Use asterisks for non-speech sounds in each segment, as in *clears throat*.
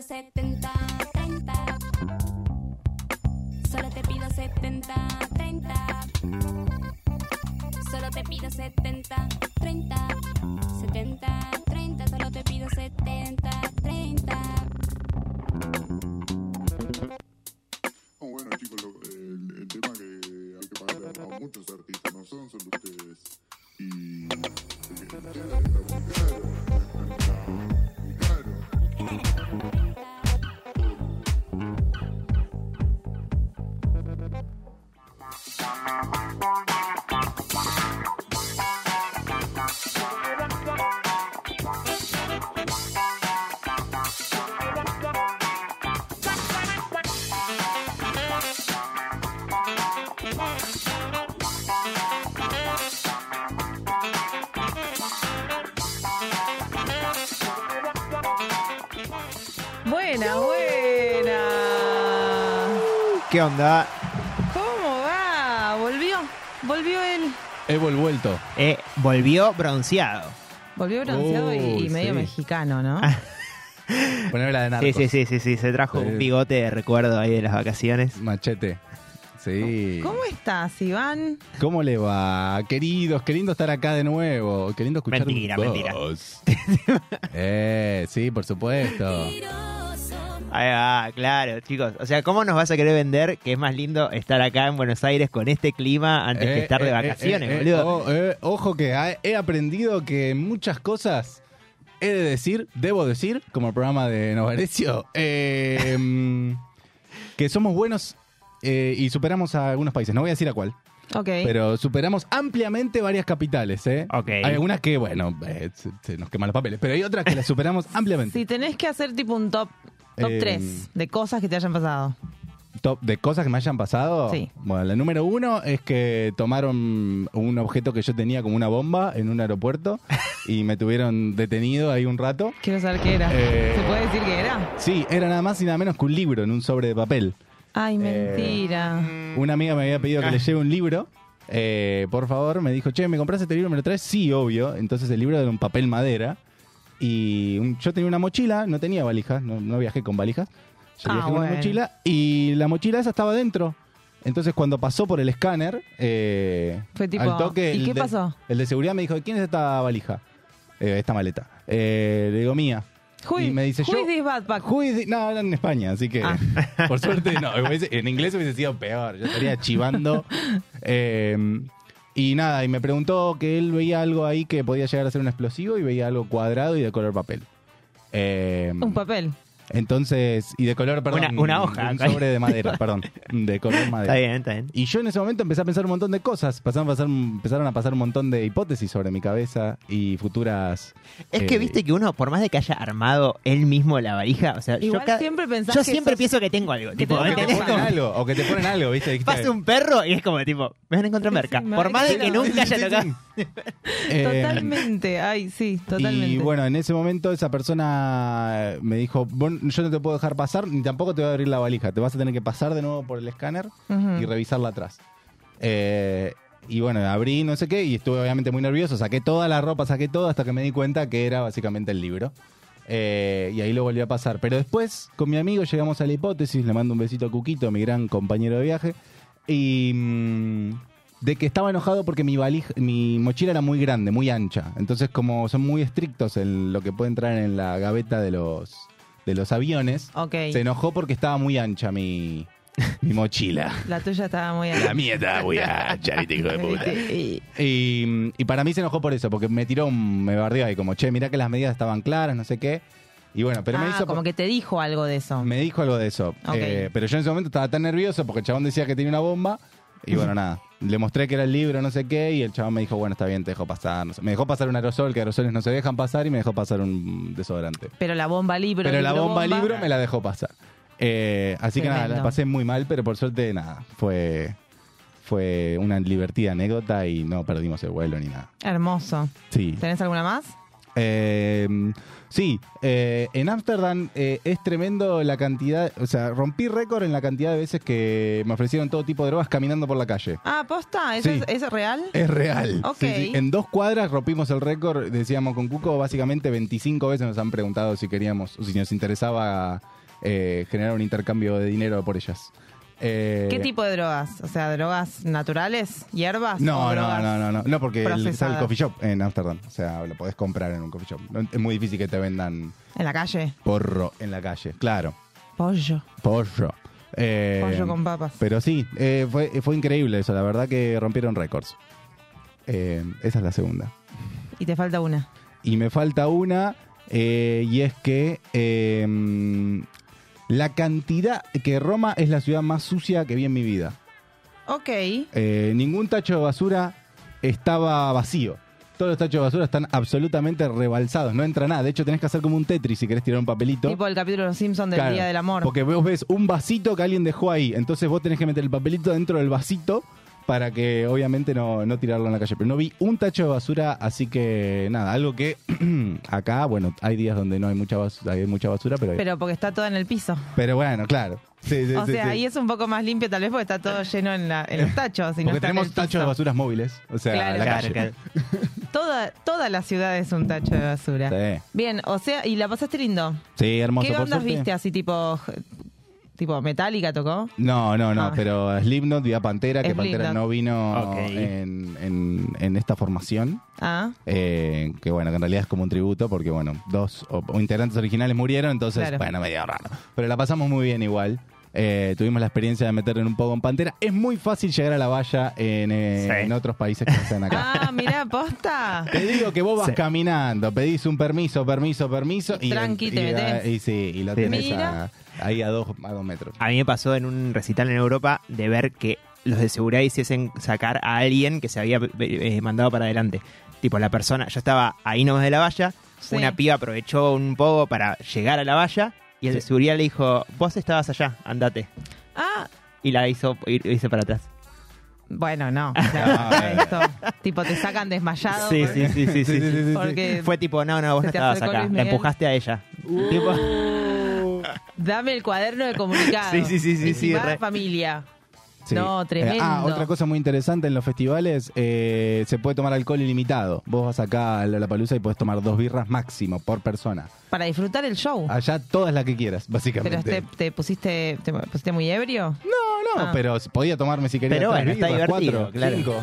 Solo te ¿Cómo va? Volvió. Volvió él. He vuelto. Eh, volvió bronceado. Volvió bronceado y, medio sí. mexicano, ¿no? *laughs* Poneme la de Sí, narcos. sí, sí, sí, sí. Se trajo Sí. un bigote de recuerdo ahí de las vacaciones. Machete. Sí. ¿Cómo estás, Iván? ¿Cómo le va? Queridos, qué lindo estar acá de nuevo. Qué lindo escuchar Mentira, mentira. *laughs* eh, sí, por supuesto. Ahí va, claro, chicos. O sea, ¿cómo nos vas a querer vender que es más lindo estar acá en Buenos Aires con este clima antes que Eh, estar de eh, vacaciones, eh, eh, boludo? oh, eh, ojo que he aprendido que muchas cosas he de decir, debo decir, como el programa de Novarecio, *laughs* eh, mm, que somos buenos eh, y superamos a algunos países. No voy a decir a cuál, Ok. pero superamos ampliamente varias capitales. ¿eh? Ok. Hay algunas que, bueno, eh, se, se nos queman los papeles, pero hay otras que las superamos *laughs* ampliamente. Si tenés que hacer tipo un top, top Eh, 3 de cosas que te hayan pasado. Top de cosas que me hayan pasado. Sí. Bueno, la número uno es que tomaron un objeto que yo tenía como una bomba en un aeropuerto *laughs* y me tuvieron detenido ahí un rato. Quiero saber qué era. Eh, ¿Se puede decir qué era? Sí, era nada más y nada menos que un libro en un sobre de papel. Ay, Eh, mentira. Una amiga me había pedido que le lleve un libro. eh, por favor, me dijo, che, ¿me compras este libro? ¿Me lo traes? Sí, obvio. Entonces el libro era un papel madera. Y un- yo tenía una mochila, no tenía valijas, no, no viajé con valijas. Yo Ah, viajé con una mochila y la mochila esa estaba dentro. Entonces cuando pasó por el escáner, eh, Fue tipo, al toque, ¿y el qué de- pasó? El de seguridad me dijo, ¿quién es esta valija? Eh, esta maleta. Eh, le digo, mía. Who, y me dice, who yo- is this backpack? Who is it? No, era en España, así que Ah. *laughs* por suerte no. En inglés hubiese sido peor. Yo estaría chivando. Eh, *laughs* y nada, y me preguntó que él veía algo ahí que podía llegar a ser un explosivo y veía algo cuadrado y de color papel. Eh, Un papel. Entonces, y de color, perdón. Una- una hoja. Un sobre de madera, *laughs* perdón. De color madera. Está bien, está bien. Y yo en ese momento empecé a pensar un montón de cosas. Pasaron a pasar, empezaron a pasar un montón de hipótesis sobre mi cabeza y futuras. Es que eh, viste que uno, por más de que haya armado él mismo la valija, o sea, Igual yo, siempre pensás yo que siempre sos- pienso que tengo algo. Tipo, que te ponen Como- algo, o que te ponen algo, ¿viste? *laughs* Pasa un perro y es como tipo, me van a encontrar merca. Sí, por más de que encontrar. nunca haya tocado. sí. *laughs* Eh, Totalmente. Ay, sí, totalmente. Y bueno, en ese momento esa persona me dijo, "Vos- yo no te puedo dejar pasar, ni tampoco te voy a abrir la valija, te vas a tener que pasar de nuevo por el escáner y revisarla atrás. Eh, y bueno, abrí no sé qué y estuve obviamente muy nervioso, saqué toda la ropa, saqué todo hasta que me di cuenta que era básicamente el libro. Eh, y ahí lo volví a pasar. Pero después, con mi amigo, llegamos a la hipótesis, le mando un besito a Cuquito, mi gran compañero de viaje, y mm, de que estaba enojado porque mi valija, mi mochila era muy grande, muy ancha. Entonces, como son muy estrictos en lo que puede entrar en la gaveta de los de los aviones, Ok. se enojó porque estaba muy ancha mi, mi mochila. La tuya estaba muy La mía estaba muy ancha, viste, hijo de puta. *laughs* Y- para mí se enojó por eso, porque me tiró, un- me bardeó ahí como, che, mirá que las medidas estaban claras, no sé qué. Y bueno, pero me ah, hizo... como que te dijo algo de eso. Me dijo algo de eso. Ok. Eh, pero yo en ese momento estaba tan nervioso porque el chabón decía que tenía una bomba. Y bueno, nada. Le mostré que era el libro, no sé qué. Y el chabón me dijo, bueno, está bien, te dejo pasar. no sé. Me dejó pasar un aerosol, que aerosoles no se dejan pasar. Y me dejó pasar un desodorante. Pero la bomba libro. pero la bomba, libro me la dejó pasar. Eh, así que nada, la pasé muy mal, pero por suerte nada. Fue, fue una divertida anécdota y no perdimos el vuelo ni nada. Hermoso. Sí. ¿Tenés alguna más? Eh, sí, eh, en Ámsterdam eh, es tremendo la cantidad, o sea, rompí récord en la cantidad de veces que me ofrecieron todo tipo de drogas caminando por la calle. Ah, posta, ¿eso Sí. es, es real? Es real. Ok. Sí, sí. En dos cuadras rompimos el récord, decíamos con Cuco, básicamente 25 veces nos han preguntado si queríamos, o si nos interesaba eh, generar un intercambio de dinero por ellas. Eh, ¿Qué tipo de drogas? O sea, drogas naturales, hierbas. No, o no, no, no, no, no, porque el, está el coffee shop en Ámsterdam, o sea, lo podés comprar en un coffee shop. No- es muy difícil que te vendan En la calle. porro en la calle, claro. Pollo. Pollo. Eh, Pollo con papas. Pero sí, eh, fue, fue increíble eso. La verdad que rompieron récords. Esa es la segunda. Y te falta una. Y me falta una, eh, y es que eh, la cantidad que Roma es la ciudad más sucia que vi en mi vida. Ok. Eh, ningún tacho de basura estaba vacío. Todos los tachos de basura están absolutamente rebalsados, no entra nada. De hecho, tenés que hacer como un Tetris si querés tirar un papelito. Tipo el capítulo de los Simpsons del Claro, Día del Amor. Porque vos ves un vasito que alguien dejó ahí, entonces vos tenés que meter el papelito dentro del vasito para que obviamente no, no tirarlo en la calle. Pero no vi un tacho de basura, así que nada, algo que *clears throat* acá, bueno, hay días donde no hay mucha basura, hay mucha basura, pero, hay- Pero porque está todo en el piso. pero bueno, claro. Sí, sí, o sí, sea, ahí es un poco más limpio tal vez porque está todo lleno en, la- en los tachos. y no Porque tenemos tachos de basuras móviles, o sea, Claro, la Claro, calle. claro. Toda, toda la ciudad es un tacho de basura. Sí. Bien, o sea, y la pasaste lindo. Sí, hermoso. ¿Qué suerte. viste así tipo tipo metálica tocó? No, no, no, Ah. pero Slipknot vi a Pantera, que Slipknot. Pantera no vino Ok. en, en- en esta formación. Ah, Eh, que bueno, que en realidad es como un tributo porque bueno, dos o, o integrantes originales murieron, entonces Claro. bueno, medio raro. Pero la pasamos muy bien igual. Eh, tuvimos la experiencia de meterle un poco en Pantera. Es muy fácil llegar a la valla en, eh, Sí. en otros países que no están acá. ah mirá, posta. Te digo que vos vas Sí. caminando, pedís un permiso, permiso, permiso. Y tranqui, te y, metés. y sí, y lo Sí. tenés a- ahí a dos, a dos metros. A mí me pasó en un recital en Europa de ver que los de seguridad hiciesen sacar a alguien que se había eh, mandado para adelante. Tipo, la persona, yo estaba ahí nomás de la valla, Sí. una piba aprovechó un poco para llegar a la valla y el de seguridad le dijo, vos estabas allá, andate. Ah, Y la hizo ir- irse para atrás. bueno, no. *laughs* Esto, tipo, te sacan desmayado. Sí, sí, sí, sí, *laughs* sí, sí. Porque Fue tipo, no, no, vos no te estabas acá. La empujaste a ella. Tipo, *laughs* dame el cuaderno de comunicado. Sí, sí, sí, sí, sí, re. familia. Sí. No, tremendo. Eh, ah, otra cosa muy interesante en los festivales, eh, se puede tomar alcohol ilimitado. Vos vas acá a la palusa y puedes tomar dos birras máximo por persona. Para disfrutar el show. Allá todas las que quieras, Pero básicamente. te, te pusiste te pusiste muy ebrio. No, no, Ah. pero podía tomarme si quería Pero tres bueno, está divertido, cuatro, claro. cinco.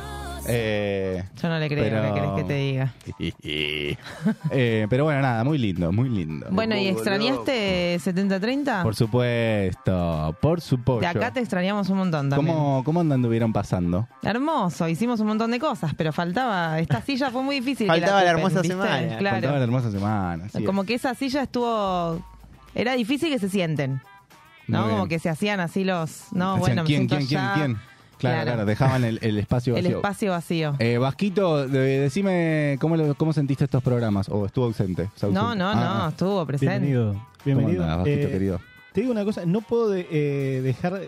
Eh, Yo no le creo, Pero- ¿qué querés que te diga? *laughs* eh, pero bueno, nada, muy lindo, muy lindo. Bueno, ¿y extrañaste 70-30? Por supuesto, por supuesto. De acá te extrañamos un montón también. ¿Cómo, ¿Cómo anduvieron pasando? Hermoso, hicimos un montón de cosas, pero faltaba, esta silla fue muy difícil. que Faltaba la hermosa ¿viste? semana. Claro. Faltaba la hermosa semana. es. Como que esa silla estuvo, era difícil que se sienten, ¿no? Como que se hacían así los, no, Decían, bueno, me ¿quién, siento quién, quién, allá. quién? Claro, Claro. claro, dejaban el, el espacio El vacío. espacio vacío. Eh, Vasquito, de- decime cómo, lo- cómo sentiste estos programas. ¿O estuvo ausente? ¿Se no, no, Ah, no, estuvo presente. Bienvenido. ¿Cómo Bienvenido. andás, Vasquito, Eh, querido? Te digo una cosa, no puedo de- eh, dejar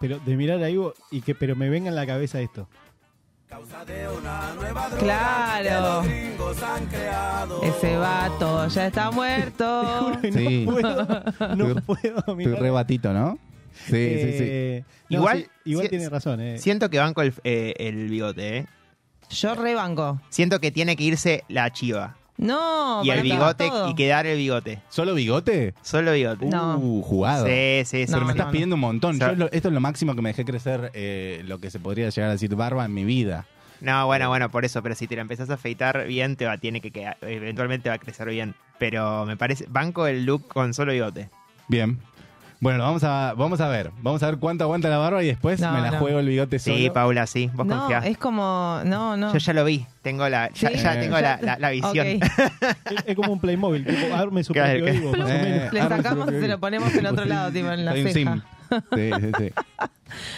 pero de mirar algo y que pero me venga en la cabeza esto. Claro. Ese vato ya está muerto. *laughs* Te juro que Sí. no puedo, no Estoy- puedo Estoy mirar. re batito, ¿no? Sí, sí, sí. Eh, no, Igual- sí, igual si- tiene razón. Eh. siento que banco el, eh, el bigote, ¿eh? Yo rebanco. Siento que tiene que irse la chiva. No, y el bigote todo. y quedar el bigote. ¿Solo bigote? Solo bigote. No. Uh, jugado. Sí, sí, sí. Pero No, me estás no, pidiendo un montón. Yo lo- esto es lo máximo que me dejé crecer, eh, lo que se podría llegar a decir barba en mi vida. No, bueno, bueno, por eso, pero si te la empezás a afeitar bien, te va, tiene que quedar, eventualmente va a crecer bien. Pero me parece, banco el look con solo bigote. Bien. Bueno, vamos a, vamos a ver. Vamos a ver cuánto aguanta la barba y después No, me la no. juego el bigote solo. Sí, Paula, sí, vos No, confiás. es como. No, no. Yo ya lo vi, tengo la, ya, Sí. ya tengo la, la- la visión. Ok. *laughs* Es, es como un Playmobil, tipo, arme su Claro, propio que- Evo, más o Eh, menos. Le su sacamos y propio se lo ponemos en otro lado, tipo en la Soy un ceja. Sí, sí, sí. *laughs*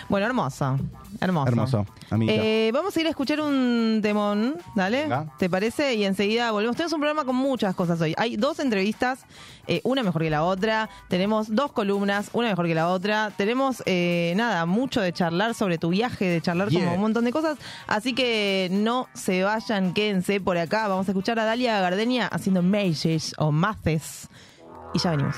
Bueno, hermoso. Hermoso. Hermoso. Eh, vamos a ir a escuchar un temón, ¿dale? Venga. ¿Te parece? Y enseguida volvemos. Tenemos un programa con muchas cosas hoy. Hay dos entrevistas, eh, una mejor que la otra. Tenemos dos columnas, una mejor que la otra. Tenemos, eh, nada, mucho de charlar sobre tu viaje, de charlar Yeah. como un montón de cosas. Así que no se vayan, quédense por acá. Vamos a escuchar a Dalia Gardenia haciendo Maces o Maces. Y ya venimos.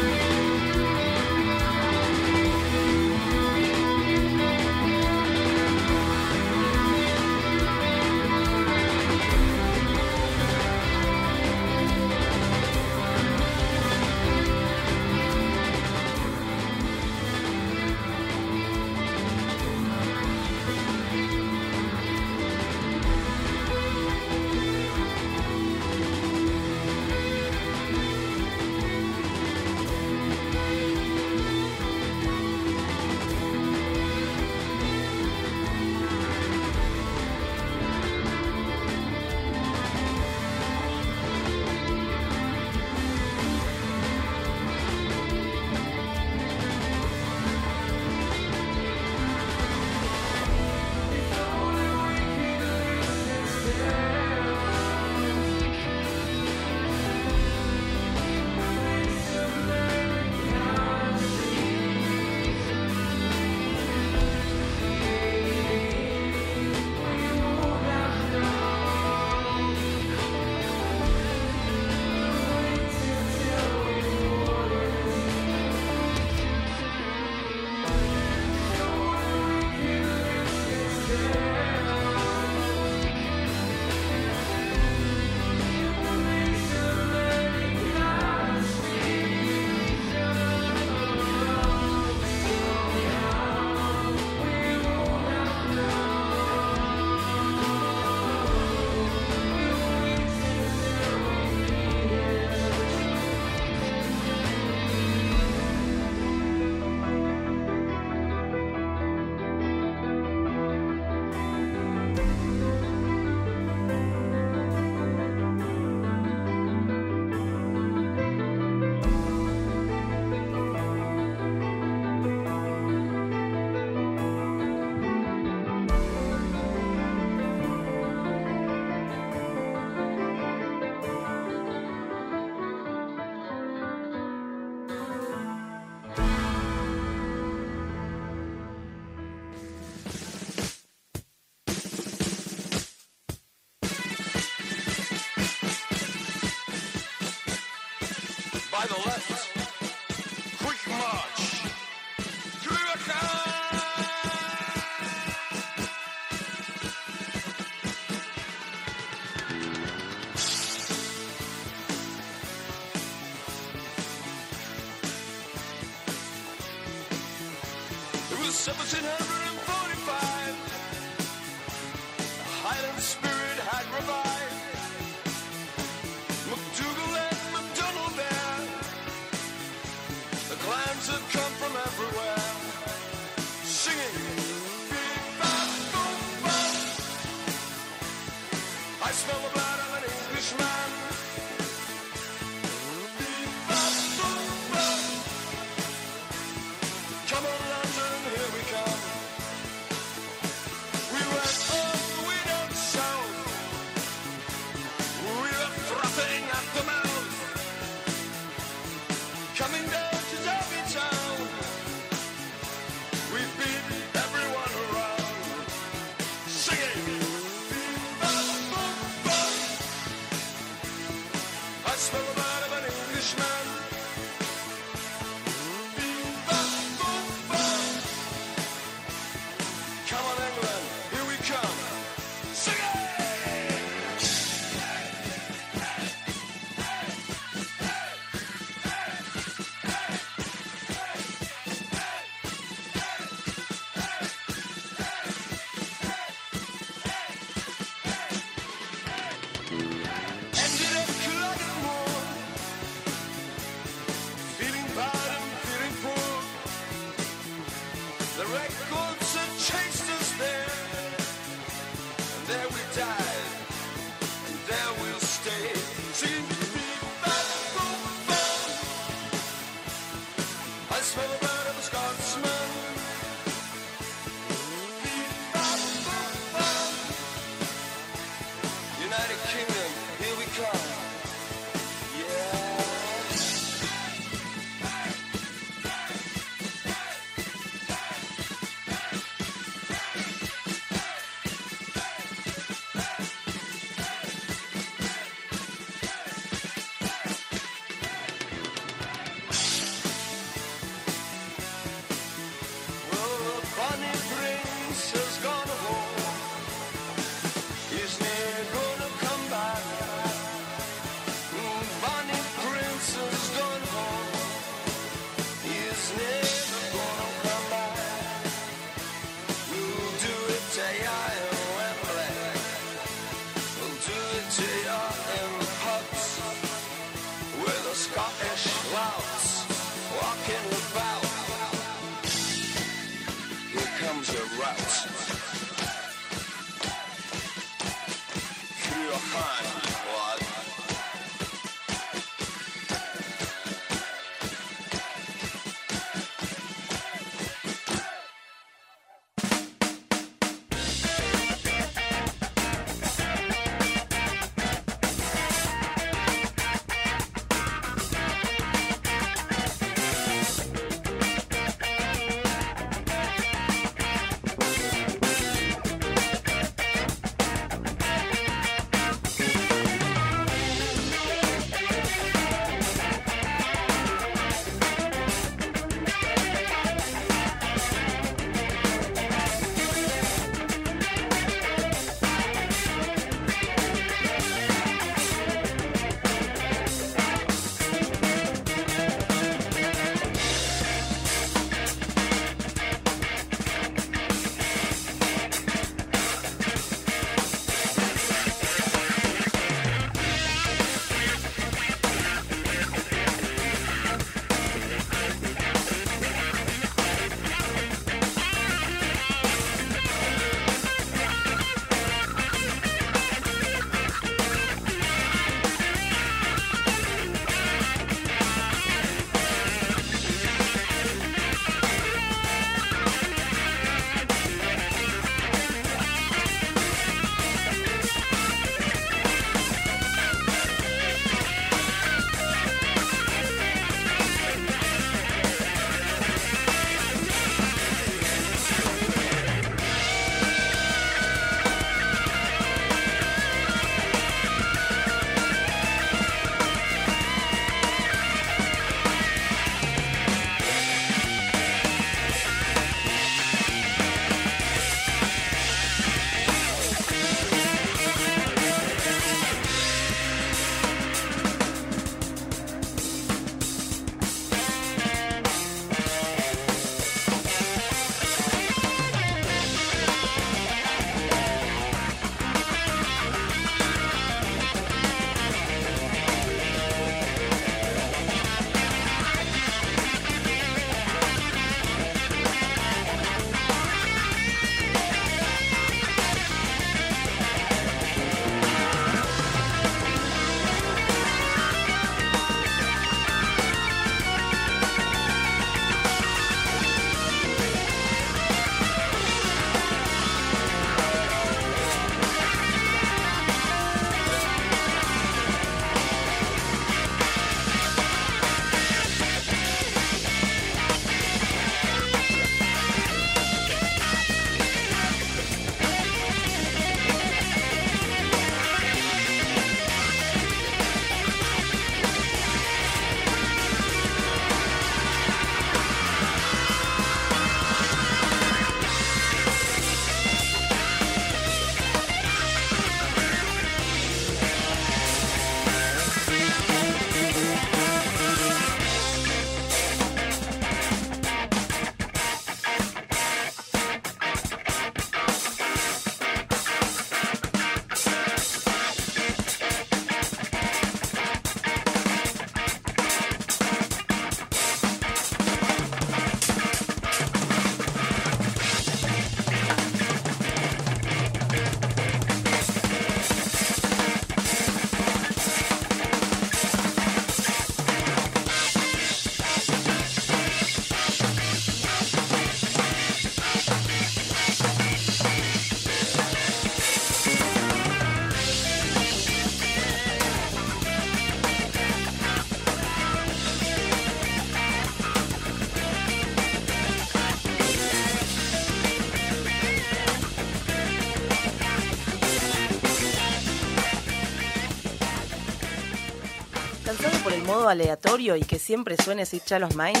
Aleatorio y que siempre suene Sweet Child of Mine?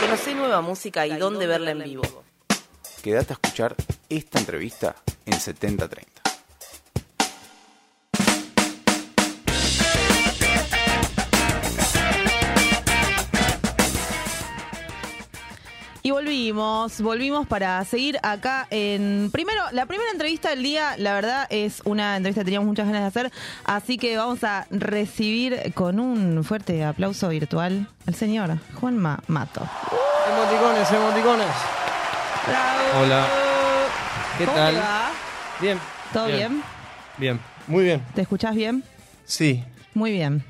Conocé nueva música y dónde verla en vivo. Quédate a escuchar esta entrevista en 7030. Volvimos, volvimos para seguir acá en... Primero, la primera entrevista del día, la verdad, es una entrevista que teníamos muchas ganas de hacer, así que vamos a recibir con un fuerte aplauso virtual al señor Juanma Mato. Emoticones, emoticones. Hola. ¿Qué ¿Cómo tal? te va? Bien. ¿Todo bien? Bien. Muy bien. ¿Te escuchás bien? Sí. Muy bien.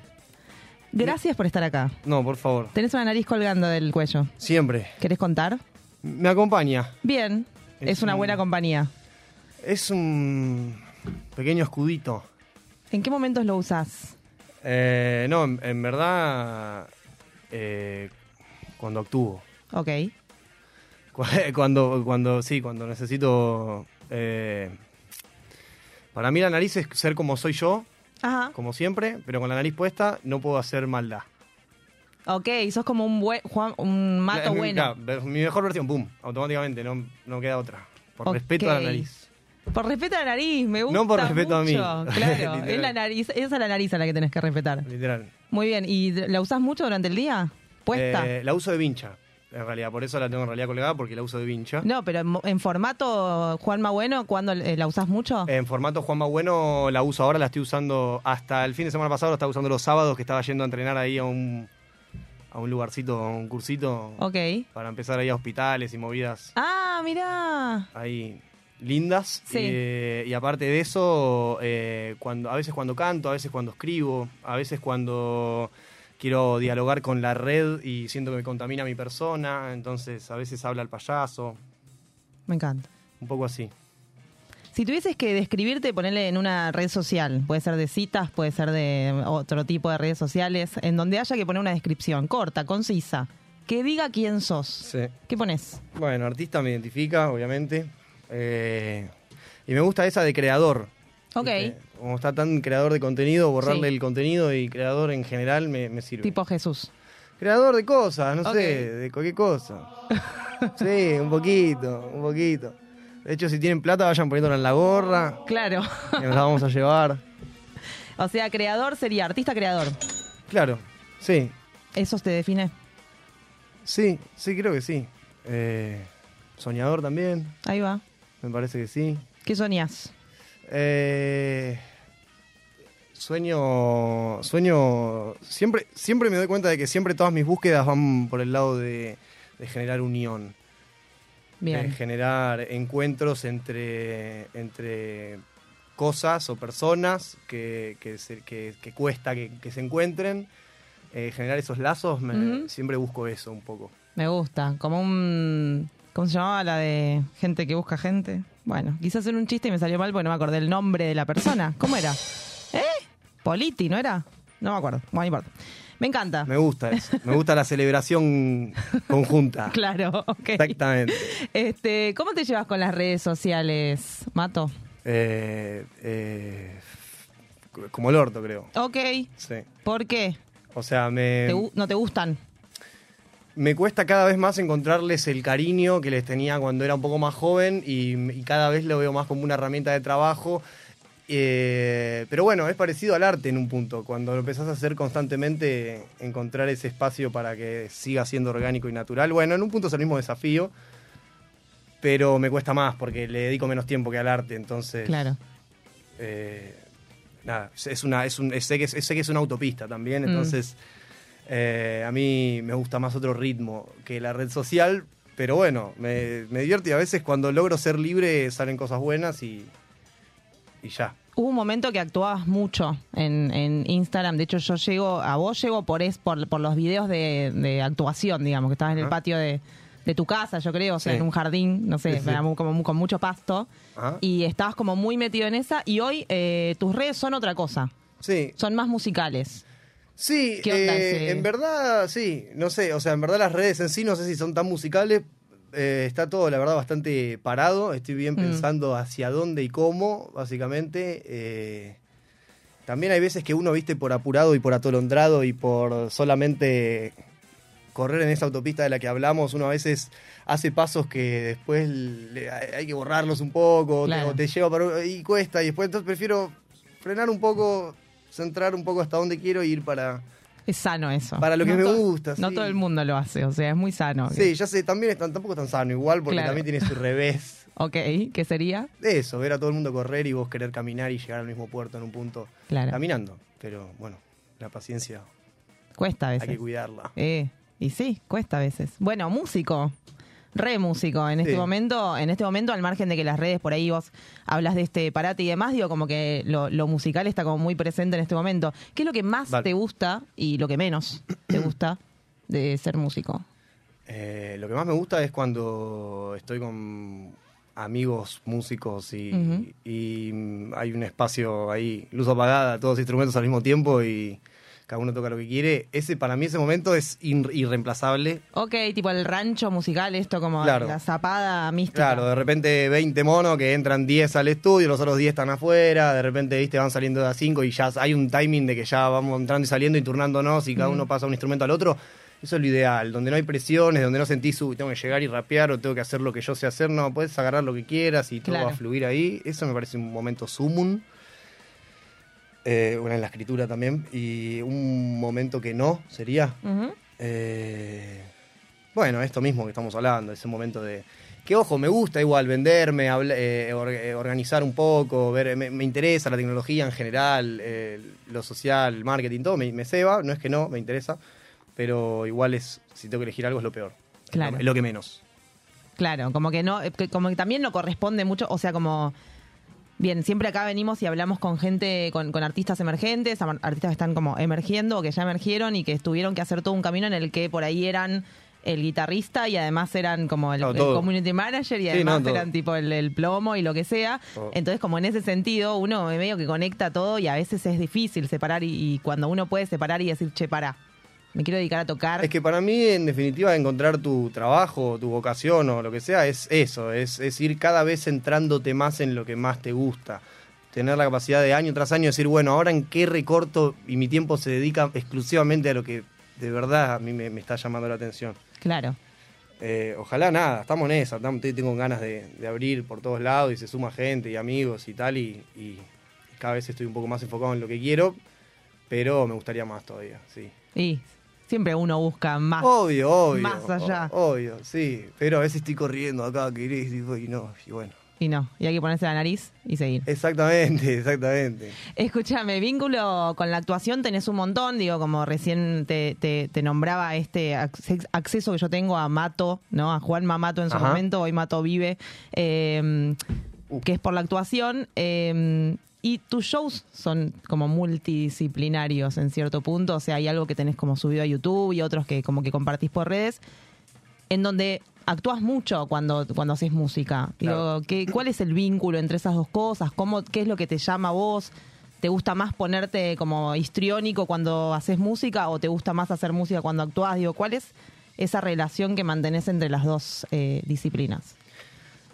Gracias por estar acá. No, por favor. Tenés una nariz colgando del cuello. Siempre. ¿Querés contar? Me acompaña. Bien. Es, Es una un- buena compañía. Es un pequeño escudito. ¿En qué momentos lo usás? Eh, no, en, en verdad, eh, cuando actúo. Ok. Cu- *laughs* Cuando, cuando, sí, cuando necesito... eh, para mí la nariz es ser como soy yo, Ajá. como siempre, pero con la nariz puesta no puedo hacer maldad. Ok, sos como un buen Juan, un mato bueno. claro, mi mejor versión, pum, automáticamente, no, no queda otra. Por Ok. respeto a la nariz. Por respeto a la nariz, me gusta. No por respeto a mí. mucho. *laughs* Claro, Literal. es la nariz, esa es la nariz a la que tenés que respetar. Literal. Muy bien, ¿y la usás mucho durante el día? ¿Puesta? Eh, la uso de vincha, en realidad. Por eso la tengo en realidad colgada, porque la uso de vincha. No, pero en, mo- en formato Juanma Bueno, ¿cuándo eh, la usás mucho? En formato Juanma Bueno la uso ahora, la estoy usando hasta el fin de semana pasado, la estaba usando los sábados, que estaba yendo a entrenar ahí a un, a un lugarcito, a un cursito, Ok. para empezar ahí a hospitales y movidas Ah, mirá. ahí lindas. Sí. Y, eh, y aparte de eso, eh, cuando, a veces cuando canto, a veces cuando escribo, a veces cuando quiero dialogar con la red y siento que me contamina mi persona, entonces a veces habla el payaso, Me encanta. un poco así. Si tuvieses que describirte, ponerle en una red social, puede ser de citas, puede ser de otro tipo de redes sociales, en donde haya que poner una descripción corta, concisa, que diga quién sos. Sí. ¿Qué pones? Bueno, artista me identifica, obviamente. Eh, y me gusta esa de creador. Ok. Como está tan creador de contenido, borrarle Sí. el contenido y creador en general me, me sirve. Tipo Jesús. Creador de cosas, no sé, de cualquier cosa. *laughs* sí, un poquito, un poquito. De hecho, si tienen plata, vayan poniéndola en la gorra, Claro. que nos la vamos a llevar. o sea, creador sería artista creador. Claro, sí, ¿Eso te define? sí, sí, creo que sí. Eh, soñador también, Ahí va. me parece que sí. ¿Qué soñás? Eh, sueño, sueño, siempre, siempre me doy cuenta de que siempre todas mis búsquedas van por el lado de, de generar unión, Bien. generar encuentros entre, entre cosas o personas que, que, se- que- que cuesta que, que se encuentren, Eh, generar esos lazos, me- siempre busco eso un poco. Me gusta. Como un. ¿Cómo se llamaba la de gente que busca gente? Bueno, quise hacer un chiste y me salió mal porque no me acordé el nombre de la persona. ¿Cómo era? ¿Eh? Politi, ¿no era? No me acuerdo. Bueno, no importa. Me encanta. Me gusta eso, me gusta la celebración conjunta. *laughs* Claro, ok. Exactamente. Este, ¿Cómo te llevas con las redes sociales, Mato? Eh, eh, como el orto, creo. Ok. Sí. ¿Por qué? O sea, me, ¿Te gu- ¿No te gustan? me cuesta cada vez más encontrarles el cariño que les tenía cuando era un poco más joven y, y cada vez lo veo más como una herramienta de trabajo. Eh, pero bueno, es parecido al arte en un punto. Cuando lo empezás a hacer constantemente, encontrar ese espacio para que siga siendo orgánico y natural. Bueno, en un punto es el mismo desafío, pero me cuesta más porque le dedico menos tiempo que al arte. Entonces, Claro. eh, nada, es una, es un, sé, que es, sé que es una autopista también, Mm. entonces eh, a mí me gusta más otro ritmo que la red social, pero bueno, me, me divierte y a veces cuando logro ser libre salen cosas buenas y, y ya. Hubo un momento que actuabas mucho en, en Instagram. De hecho, yo llego, a vos llego por es, por, por los videos de, de actuación, digamos, que estabas en el Ajá. patio de, de tu casa, yo creo, o sea, Sí. en un jardín, no sé, Sí, como con mucho pasto. Ajá. Y estabas como muy metido en esa. Y hoy eh, tus redes son otra cosa. Sí. Son más musicales. Sí, ¿Qué onda eh, en verdad, sí, no sé, o sea, en verdad las redes en sí no sé si son tan musicales, eh, está todo, la verdad, bastante parado, estoy bien Mm. pensando hacia dónde y cómo, básicamente, eh, también hay veces que uno, viste, por apurado y por atolondrado y por solamente correr en esa autopista de la que hablamos, uno a veces hace pasos que después le- hay que borrarlos un poco, o te- Claro. o te lleva para, y cuesta, y después entonces prefiero frenar un poco, centrar un poco hasta donde quiero y ir para... Es sano eso. Para lo que No me gusta, No sí. todo el mundo lo hace, o sea, es muy sano. Sí, ya sé, también es tan- tampoco es tan sano igual, porque Claro. también tiene su revés. *laughs* Ok, ¿qué sería? Eso, ver a todo el mundo correr y vos querer caminar y llegar al mismo puerto en un punto Claro. caminando. Pero bueno, la paciencia Cuesta a hay veces. que cuidarla. Eh, y sí, cuesta a veces. Bueno, músico. Re músico en este Sí. momento, en este momento, al margen de que las redes por ahí vos hablas de este parate y demás, digo como que lo, lo musical está como muy presente en este momento. ¿Qué es lo que más te gusta y lo que menos te *clears throat* gusta de ser músico? Eh, lo que más me gusta es cuando estoy con amigos músicos y, hay un espacio ahí, luz apagada, todos instrumentos al mismo tiempo y cada uno toca lo que quiere. Ese para mí ese momento es irreemplazable. Ok, tipo el rancho musical, esto como Claro. la zapada mística. Claro, de repente 20 monos que entran 10 al estudio, los otros 10 están afuera, de repente, viste, van saliendo de a 5 y ya hay un timing de que ya vamos entrando y saliendo y turnándonos y cada Mm. uno pasa un instrumento al otro. Eso es lo ideal, donde no hay presiones, donde no sentís, "Uy, tengo que llegar y rapear o tengo que hacer lo que yo sé hacer. No, puedes agarrar lo que quieras y todo Claro. va a fluir ahí. Eso me parece un momento sumum. Eh, bueno, en la escritura también. Y un momento que no sería. Eh, bueno, esto mismo que estamos hablando, ese momento de... Que ojo, me gusta igual venderme, habla- eh, or- organizar un poco, ver, me, me interesa la tecnología en general, lo social, el marketing, todo, me, me ceba, no es que no, me interesa, pero igual es, si tengo que elegir algo es lo peor, Claro. es lo que menos. Claro, como que no, que como que también no corresponde mucho, o sea, como bien, siempre acá venimos y hablamos con gente, con, con artistas emergentes, artistas que están como emergiendo o que ya emergieron y que tuvieron que hacer todo un camino en el que por ahí eran el guitarrista y además eran como el, community manager y Sí, además no, eran tipo el, el plomo y lo que sea. Todo. Entonces, como en ese sentido, uno medio que conecta todo y a veces es difícil separar y, y cuando uno puede separar y decir, che, para, me quiero dedicar a tocar. Es que para mí, en definitiva, encontrar tu trabajo, tu vocación o lo que sea, es eso, es, es ir cada vez centrándote más en lo que más te gusta. Tener la capacidad de año tras año decir, bueno, ahora en qué recorto y mi tiempo se dedica exclusivamente a lo que de verdad a mí me, me está llamando la atención. Claro. Eh, ojalá nada, estamos en esa, tengo ganas de, de abrir por todos lados y se suma gente y amigos y tal, y, y cada vez estoy un poco más enfocado en lo que quiero, pero me gustaría más todavía, sí. Y siempre uno busca más. Obvio, obvio. Más allá. Obvio, sí. Pero a veces estoy corriendo acá, querés, digo, y no, y bueno. Y no, y hay que ponerse la nariz y seguir. Exactamente, *laughs* exactamente. Escúchame, vínculo con la actuación tenés un montón, digo, como recién te, te- te nombraba este acce- acceso que yo tengo a Mato, ¿no? A Juan Mato en su Ajá. momento, hoy Mato vive, eh, que es por la actuación. eh, y tus shows son como multidisciplinarios en cierto punto, o sea, hay algo que tenés como subido a YouTube y otros que como que compartís por redes, en donde actúas mucho cuando, cuando haces música. Digo. ¿qué, ¿cuál es el vínculo entre esas dos cosas? ¿Cómo, ¿Qué es lo que te llama a vos? ¿Te gusta más ponerte como histriónico cuando haces música o te gusta más hacer música cuando actúas? Digo, ¿cuál es esa relación que mantenés entre las dos eh, disciplinas?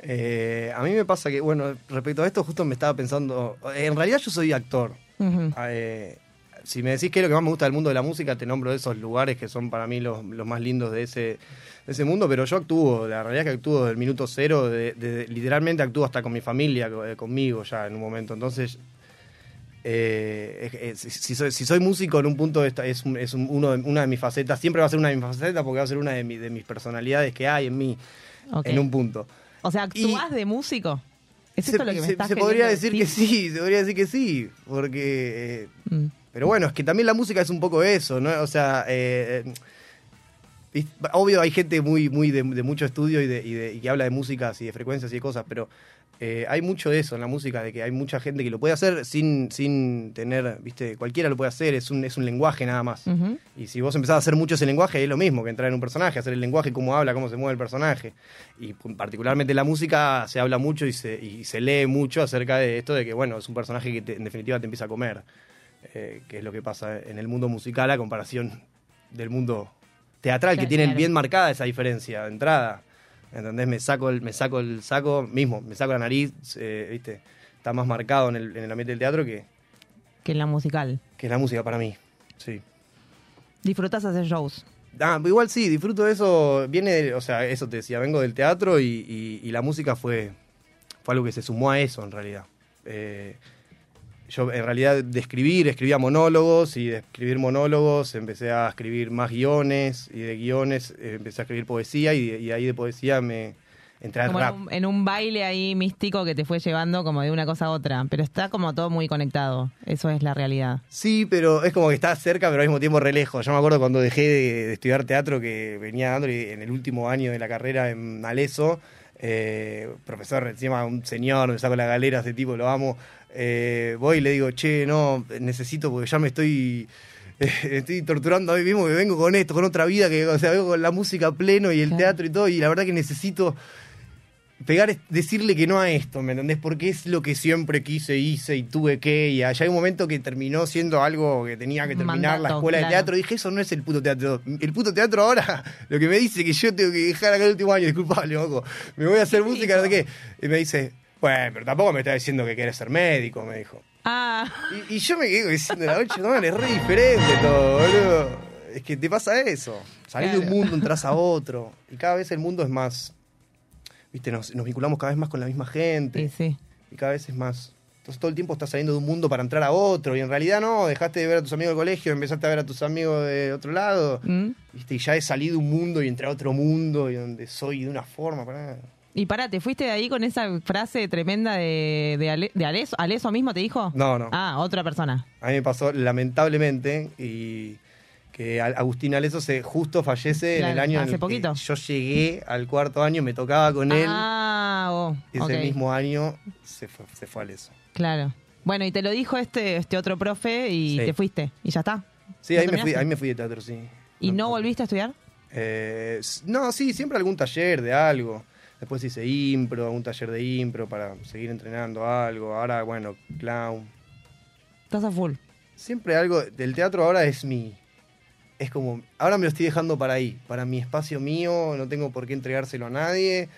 Eh, a mí me pasa que, bueno, respecto a esto, justo me estaba pensando. En realidad, yo soy actor. Ujú. Eh, si me decís qué es lo que más me gusta del mundo de la música, te nombro esos lugares que son para mí los, los más lindos de ese, de ese mundo, pero yo actúo, la realidad es que actúo desde el minuto cero, de, de- literalmente actúo hasta con mi familia, eh, conmigo ya en un momento. Entonces, eh, es- es- si, soy, si soy músico en un punto es, un- es un- uno de- una de mis facetas, siempre va a ser una de mis facetas porque va a ser una de, mi- de mis personalidades que hay en mí, en un punto. O sea, ¿actúas de músico? ¿Es Se, esto lo que me se- estás se podría decir que sí, se podría decir que sí, porque... eh, Mm. pero bueno, es que también la música es un poco eso, ¿no? O sea, eh, eh, obvio hay gente muy, muy de, de mucho estudio y, de, y, de- y que habla de músicas y de frecuencias y de cosas, pero eh, hay mucho de eso en la música, de que hay mucha gente que lo puede hacer sin, sin tener, viste, cualquiera lo puede hacer, es un, es un lenguaje nada más. Y si vos empezás a hacer mucho ese lenguaje, es lo mismo que entrar en un personaje, hacer el lenguaje, cómo habla, cómo se mueve el personaje. Y particularmente en la música se habla mucho y se, y se lee mucho acerca de esto de que, bueno, es un personaje que te- en definitiva te empieza a comer, eh, que es lo que pasa en el mundo musical a comparación del mundo teatral, que tienen claro. bien marcada esa diferencia de entrada. ¿Entendés? Me saco el, me saco el saco mismo, me saco la nariz, eh, ¿viste? Está más marcado en el, en el ambiente del teatro que, que en la musical. que es la música para mí. Sí. Disfrutas hacer shows. Ah, igual sí, disfruto de eso. Viene, de- o sea, eso te decía, vengo del teatro y, y- y la música fue, fue algo que se sumó a eso en realidad. Eh, yo en realidad de escribir, escribía monólogos y de escribir monólogos empecé a escribir más guiones y de guiones eh, empecé a escribir poesía y, de- y ahí de poesía me entré al Como en un, en un baile ahí místico que te fue llevando como de una cosa a otra. Pero está como todo muy conectado. Eso es la realidad. Sí, pero es como que está cerca, pero al mismo tiempo re lejos. Yo me acuerdo cuando dejé de, de estudiar teatro, que venía dando en el último año de la carrera en Aleso, eh, profesor, encima un señor, me saco la galera, ese tipo, lo amo. Eh, voy y le digo, che, no, necesito porque ya me estoy... *laughs* estoy torturando a mí mismo que vengo con esto, con otra vida, que o sea, vengo con la música pleno y el teatro y todo, y la verdad que necesito pegar, decirle que no a esto, ¿me entendés? Porque es lo que siempre quise, hice y tuve que, y allá hay un momento que terminó siendo algo que tenía que terminar la escuela de claro. teatro. Dije, eso no es el puto teatro. El puto teatro ahora, *laughs* lo que me dice que yo tengo que dejar acá el último año, disculpale, ojo, me voy a hacer música, no sé qué. Y me dice, bueno, pero tampoco me está diciendo que quieres ser médico, me dijo. Ah, Y, y yo me quedo diciendo, la noche, no, es re diferente todo, boludo. Es que te pasa eso. Salís de un mundo, entras a otro. Y cada vez el mundo es más. Viste, nos, nos vinculamos cada vez más con la misma gente. sí, sí. Y cada vez es más. Entonces todo el tiempo estás saliendo de un mundo para entrar a otro. Y en realidad no, dejaste de ver a tus amigos del colegio, empezaste a ver a tus amigos de otro lado. Mm. Viste, y ya he salido de un mundo y entré a otro mundo y donde soy de una forma. Para... Y pará, ¿te fuiste de ahí con esa frase tremenda de, de, Ale- de Aleso? ¿Aleso mismo te dijo? No, no. Ah, otra persona. A mí me pasó lamentablemente y que Agustín Aleso se justo fallece en el año en hace que poquito. yo llegué al cuarto año, me tocaba con él. Ah, oh, Ese mismo año se fue, se fue Aleso. Claro. Bueno, y te lo dijo este, este otro profe y Sí. te fuiste. Y ya está. Sí, ¿No ahí me, fui, ahí me fui de teatro, sí. ¿Y no volviste a estudiar? Eh, no, sí, siempre algún taller de algo. Después hice impro, algún taller de impro para seguir entrenando algo. Ahora, bueno, clown. Estás a full. Siempre algo. Del teatro ahora es mi. Es como. Ahora me lo estoy dejando para ahí. Para mi espacio mío. No tengo por qué entregárselo a nadie.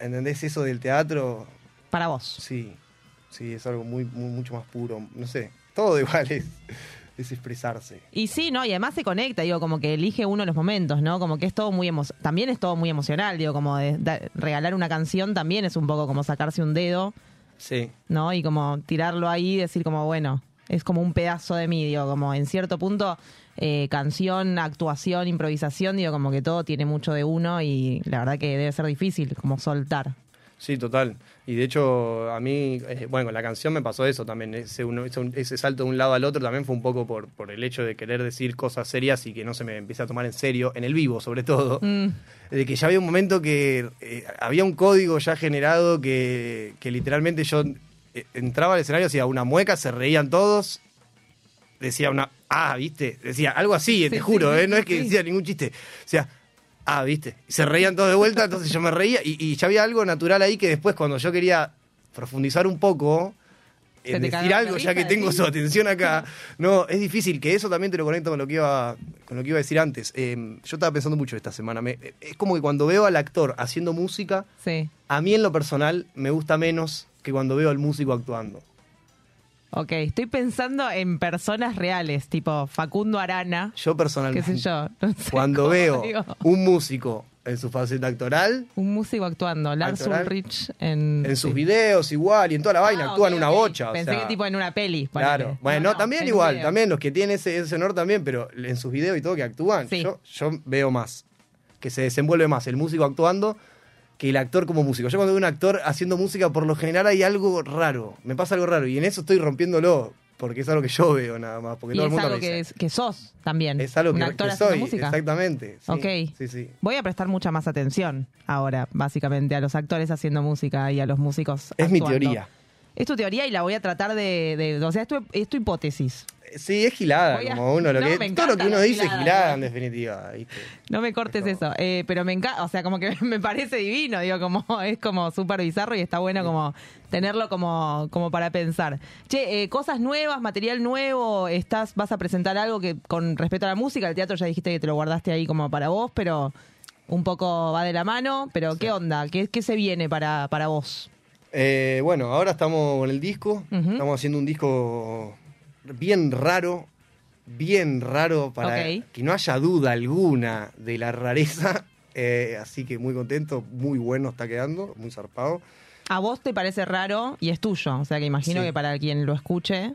¿Entendés eso del teatro? Para vos. Sí. Sí, es algo muy, muy- mucho más puro. No sé. Todo *laughs* igual es, es expresarse. Y sí, ¿no? Y además se conecta, digo, como que elige uno de los momentos, ¿no? Como que es todo muy emo También es todo muy emocional, digo, como de, regalar una canción también es un poco como sacarse un dedo, Sí. ¿no? Y como tirarlo ahí y decir como, bueno, es como un pedazo de mí, digo, como en cierto punto, eh, canción, actuación, improvisación, digo, como que todo tiene mucho de uno y la verdad que debe ser difícil como soltar. Sí, total. Y de hecho, a mí, eh, bueno, con la canción me pasó eso también. Ese, uno- ese, ese salto de un lado al otro también fue un poco por, por el hecho de querer decir cosas serias y que no se me empiece a tomar en serio, en el vivo sobre todo. Mm, De que ya había un momento que eh, había un código ya generado que, que literalmente yo eh, entraba al escenario, hacía una mueca, se reían todos, decía una, ah, viste, decía algo así, te juro, sí, eh, no es que decía ningún chiste, o sea, ah, viste, se reían todos de vuelta, entonces yo me reía y, y ya había algo natural ahí que después cuando yo quería profundizar un poco, en decir algo ya que tengo su atención acá. *laughs* No, es difícil, que eso también te lo conecto con lo que iba, con lo que iba a decir antes. Eh, yo estaba pensando mucho esta semana. Me- es como que cuando veo al actor haciendo música, sí. a mí en lo personal me gusta menos que cuando veo al músico actuando. Ok, estoy pensando en personas reales, tipo Facundo Arana, Yo qué personalmente, sé yo. no sé *laughs* cuando veo digo. un músico en su faceta actoral, Un músico actuando, Lars. Ulrich en... en sus sí. videos igual y en toda la vaina, Ah, actúan ok, una bocha. o Pensé sea, que tipo en una peli. Claro, bueno, No, no, no, también igual, video. también los que tienen ese, ese honor también, pero en sus videos y todo que actúan, Sí. yo, yo veo más, que se desenvuelve más el músico actuando que el actor como músico. Yo cuando veo un actor haciendo música, por lo general hay algo raro, me pasa algo raro, y en eso estoy rompiéndolo, porque es algo que yo veo nada más, porque Y todo es el mundo algo me que, dice. es- que sos también. Es algo un que, actor que soy, música. exactamente. sí, Ok. Sí, sí. Voy a prestar mucha más atención ahora, básicamente, a los actores haciendo música y a los músicos Es mi teoría. Es tu teoría y la voy a tratar de... de- o sea, es tu, es tu hipótesis. Sí, es gilada, a- como uno, lo No, que, todo lo que uno dice es gilada, en definitiva. ¿viste? No me cortes eso, eh, pero me encanta, o sea, como que *laughs* me parece divino, digo, como *laughs* es como súper bizarro y está bueno como tenerlo como, como para pensar. Che, eh, cosas nuevas, material nuevo, estás, vas a presentar algo que con respecto a la música, el teatro ya dijiste que te lo guardaste ahí como para vos, pero un poco va de la mano, pero ¿qué onda? ¿Qué, qué se viene para, para vos? Eh, bueno, ahora estamos con el disco. Estamos haciendo un disco bien raro, bien raro para que no haya duda alguna de la rareza. *laughs* Eh, así que muy contento, muy bueno está quedando, muy zarpado. A vos te parece raro y es tuyo. O sea que imagino Sí. que para quien lo escuche.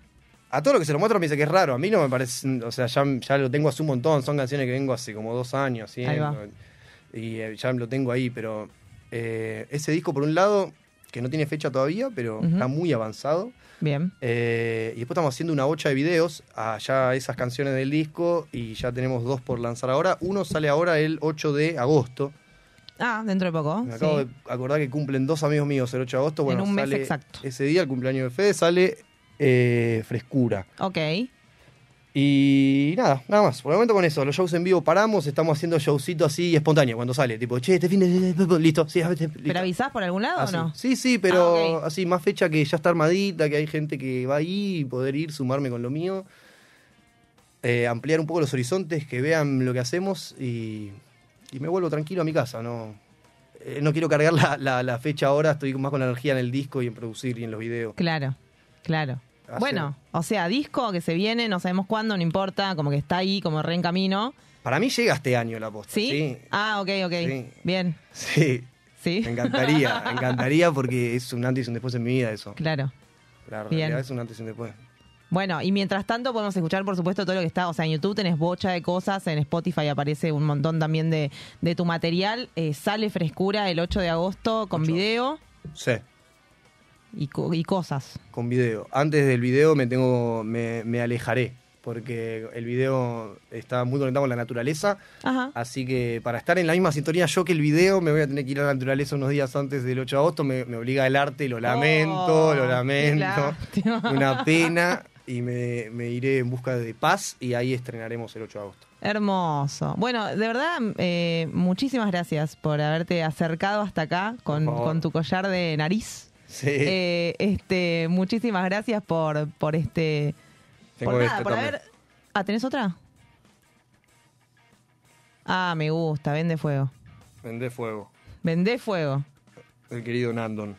A todo lo que se lo muestro me dice que es raro. A mí no me parece. O sea, ya, ya lo tengo hace un montón. Son canciones que vengo hace como dos años. ¿sí? Ahí va. Y eh, ya lo tengo ahí. Pero eh, ese disco, por un lado, que no tiene fecha todavía, pero está muy avanzado. Bien. Eh, y después estamos haciendo una bocha de videos a ya esas canciones del disco. Y ya tenemos dos por lanzar ahora. Uno sale ahora el 8 de agosto. Ah, dentro de poco. Me acabo sí. de acordar que cumplen dos amigos míos el 8 de agosto. Bueno, un mes sale exacto. Ese día, el cumpleaños de Fede, sale eh, Frescura. Ok. Y nada, nada más. Por el momento con eso, los shows en vivo paramos, estamos haciendo showcito así espontáneo cuando sale. Tipo, che, este fin de. *laughs* Listo, sí, listo. ¿Pero avisás por algún lado Así. o no? Sí, sí, pero Ah, así, más fecha que ya está armadita, que hay gente que va ahí y poder ir, sumarme con lo mío. Eh, ampliar un poco los horizontes, que vean lo que hacemos y, y me vuelvo tranquilo a mi casa. No, eh, no quiero cargar la, la- la fecha ahora, estoy más con la energía en el disco y en producir y en los videos. Claro, claro. Bueno, o sea, disco que se viene, no sabemos cuándo, no importa, como que está ahí, como re en camino. Para mí llega este año la posta. ¿Sí? Sí, Ah, ok, ok. Sí. Bien. sí. ¿Sí? Me encantaría, me encantaría porque es un antes y un después en mi vida eso. Claro. La Bien. realidad es un antes y un después. Bueno, y mientras tanto podemos escuchar, por supuesto, todo lo que está. O sea, en YouTube tenés bocha de cosas, en Spotify aparece un montón también de, de tu material. Eh, sale Frescura el 8 de agosto con video Sí, y, co- y cosas. con video. Antes del video me tengo, me, me alejaré porque el video está muy conectado con la naturaleza. Ajá. Así que para estar en la misma sintonía yo que el video, me voy a tener que ir a la naturaleza unos días antes del 8 de agosto. Me, me obliga el arte, lo lamento, Oh, lo lamento. Una *laughs* pena. Y me, me iré en busca de paz y ahí estrenaremos el 8 de agosto. Hermoso. Bueno, de verdad, eh, muchísimas gracias por haberte acercado hasta acá con, con tu collar de nariz. Sí. Eh, este, muchísimas gracias por, por este. Tengo por este nada, por también. haber. Ah, ¿tenés otra? Ah, me gusta, vende fuego. Vendé fuego. Vendé fuego. El querido Nandon.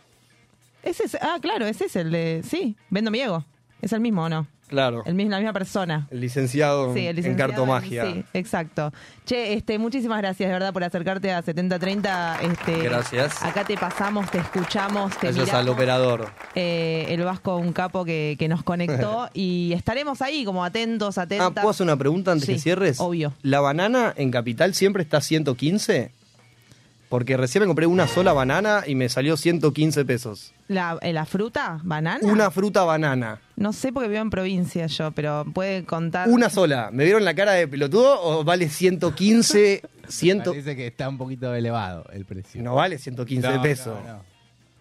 Ese es, ah, claro, ese es el de. Sí, vendo mi ego. Es el mismo, ¿o no? Claro. El, mismo- la misma persona. El licenciado, Sí, el en cartomagia. Sí, exacto. Che, este, muchísimas gracias de verdad por acercarte a 7030. Este, Gracias. Acá te pasamos, te escuchamos, te Gracias al miramos. operador. Eh, el Vasco, un capo que, que nos conectó *laughs* y estaremos ahí como atentos, Ah, atentas. ¿puedo hacer una pregunta antes Sí, que cierres? obvio. ¿La banana en Capital siempre está 115? Porque recién me compré una sola banana y me salió 115 pesos. La, eh, la fruta, banana. Una fruta banana. No sé porque vivo en provincia yo, pero puede contar. Una sola. ¿Me vieron la cara de pelotudo o vale 115? 100... *laughs* Parece que está un poquito elevado el precio. No vale 115 No, pesos. no, no.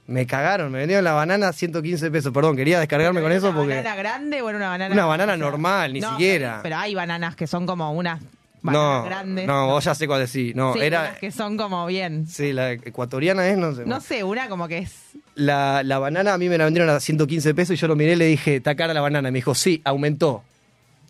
Me cagaron, me vendieron la banana a 115 pesos. Perdón, quería descargarme con eso ¿Una porque... banana grande o era una banana? Una banana normal, ni No, siquiera. Pero hay bananas que son como unas No, grandes. no, vos ya sé cuál decir. No, Sí, era... unas que son como bien. Sí, la ecuatoriana es, no sé. No sé, una como que es. La, la banana a mí me la vendieron a 115 pesos y yo lo miré y le dije, está cara la banana. Y me dijo, sí, aumentó.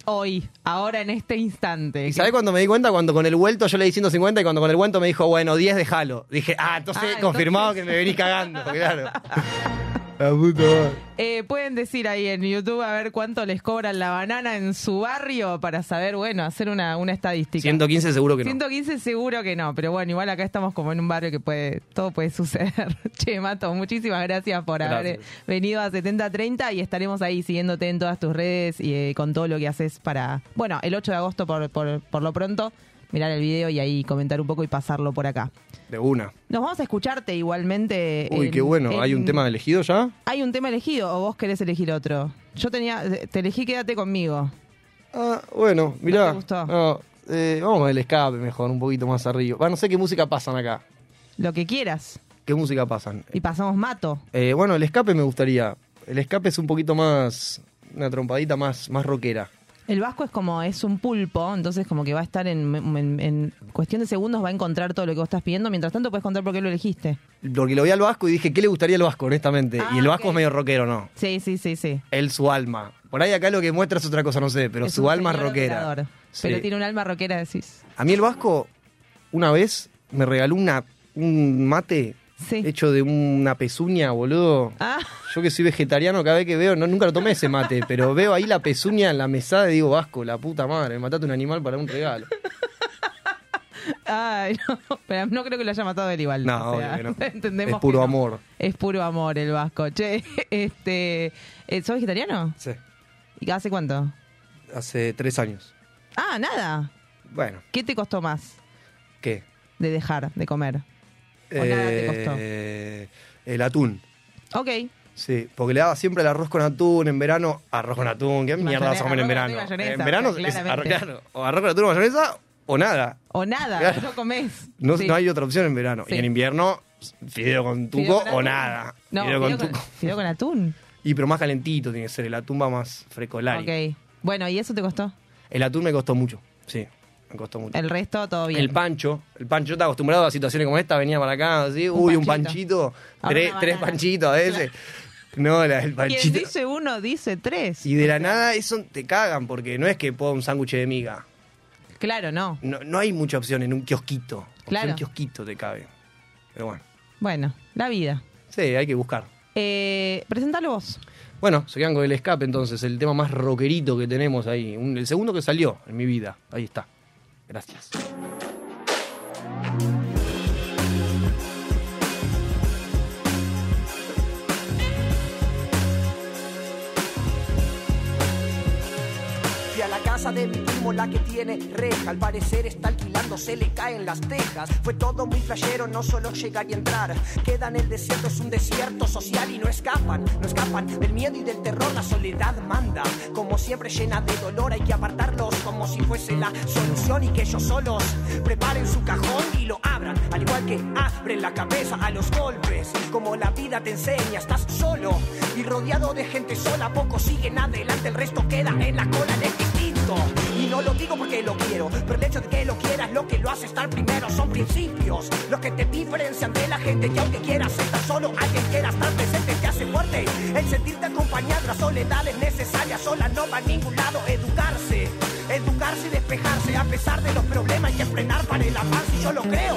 Hoy, ahora en este instante. ¿Y sabés cuando me di cuenta? Cuando con el vuelto yo le di 150 y cuando con el vuelto me dijo, bueno, 10 déjalo. Dije, ah, entonces Ah, confirmado entonces- que me venís cagando, claro. *laughs* La puta madre. Eh, pueden decir ahí en YouTube a ver cuánto les cobran la banana en su barrio para saber, bueno, hacer una, una estadística. 115 seguro que no. 115 seguro que no, pero bueno, igual acá estamos como en un barrio que puede, todo puede suceder. *laughs* Che, Mato, muchísimas gracias por haber venido a 7030 y estaremos ahí siguiéndote en todas tus redes y eh, con todo lo que haces para, bueno, el 8 de agosto por, por, por lo pronto, mirar el video y ahí comentar un poco y pasarlo por acá. De una. Nos vamos a escucharte igualmente. Uy, en- qué bueno. ¿Hay un tema elegido ya? ¿Hay un tema elegido o vos querés elegir otro? Yo tenía, te elegí Quédate conmigo. Ah, bueno, mirá. te gustó? No, eh, vamos el escape mejor, un poquito más arriba. Va, no sé qué música pasan acá. Lo que quieras. ¿Qué música pasan? Y pasamos Mato. Eh, bueno, el escape me gustaría. El escape es un poquito más. Una trompadita más, más rockera. El Vasco es como, es un pulpo, entonces como que va a estar en, en- en cuestión de segundos, va a encontrar todo lo que vos estás pidiendo. Mientras tanto, puedes contar por qué lo elegiste. Porque lo vi al Vasco y dije, ¿qué le gustaría al Vasco, honestamente? Ah, y el Vasco ok. es medio rockero, ¿no? Sí, sí, sí, sí. Él, su alma. Por ahí acá lo que muestra es otra cosa, no sé, pero Es su alma es rockera. Sí. Pero tiene un alma rockera, decís. A mí el Vasco, una vez, me regaló una, un mate Sí. hecho de una pezuña, boludo. Ah, Yo que soy vegetariano, cada vez que veo, no, nunca lo tomé ese mate, pero veo ahí la pezuña en la mesada y digo, Vasco, la puta madre, matate un animal para un regalo. *laughs* ay, no, pero no creo que lo haya matado él igual. No, o sea, obvio que no. *laughs* entendemos Es puro que amor. Es puro amor el vasco. Che, *laughs* este, eh, ¿sos vegetariano? Sí, ¿Y hace cuánto? hace tres años. Ah, nada. Bueno, ¿Qué te costó más ¿qué? de dejar de comer? ¿O nada te costó? Eh, el atún. Ok. Sí, porque le daba siempre el arroz con atún en verano. Arroz con atún, ¿qué mierda vas a comer en Mayonesa, verano? arroz con atún y En mayonesa, verano es claramente. arroz, claro, o arroz con atún o mayonesa o nada. O nada, Claro. no comés. No, Sí. no hay otra opción en verano. Sí. Y en invierno, fideo con tuco Fideo con o atún. nada. No, Fideo con, tuco. fideo con atún. *laughs* Y pero más calentito tiene que ser. El atún va más frecolari. Ok. Bueno, ¿y eso te costó? El atún me costó mucho. Sí, me costó mucho. El resto, todo bien. El pancho, el pancho, yo estaba acostumbrado a situaciones como esta, venía para acá, así, Un uy, un panchito. tres, tres panchitos a veces. No, la, el Quien panchito. dice uno, dice tres. Y de la nada eso te cagan, porque no es que pueda un sándwich de miga. Claro, no. No, no hay mucha opción en un kiosquito. Claro. kiosquito te cabe. Pero bueno, Bueno, la vida. sí, hay que buscar. Eh, presentalo vos. Bueno, se quedan con el escape entonces, el tema más rockerito que tenemos ahí. Un- el segundo que salió en mi vida. Ahí está. Gracias. Casa de mi primo, la que tiene reja. Al parecer está alquilando, se le caen las tejas. Fue todo muy flashero, no solo llegar y entrar. Queda en el desierto, es un desierto social y no escapan, no escapan del miedo y del terror. La soledad manda, como siempre llena de dolor. Hay que apartarlos como si fuese la solución y que ellos solos preparen su cajón y lo abran. Al igual que abren la cabeza a los golpes. Como la vida te enseña, estás solo y rodeado de gente sola. Pocos siguen adelante, el resto queda en la cola del Y no lo digo porque lo quiero, pero el hecho de que lo quieras, lo que lo hace estar primero son principios. Los que te diferencian de la gente que aunque quieras estar solo, alguien quiera estar presente te hace fuerte. El sentirte acompañado, la soledad es necesaria, sola no va a ningún lado. Educarse, educarse y despejarse a pesar de los problemas que frenar para el avance y yo lo creo.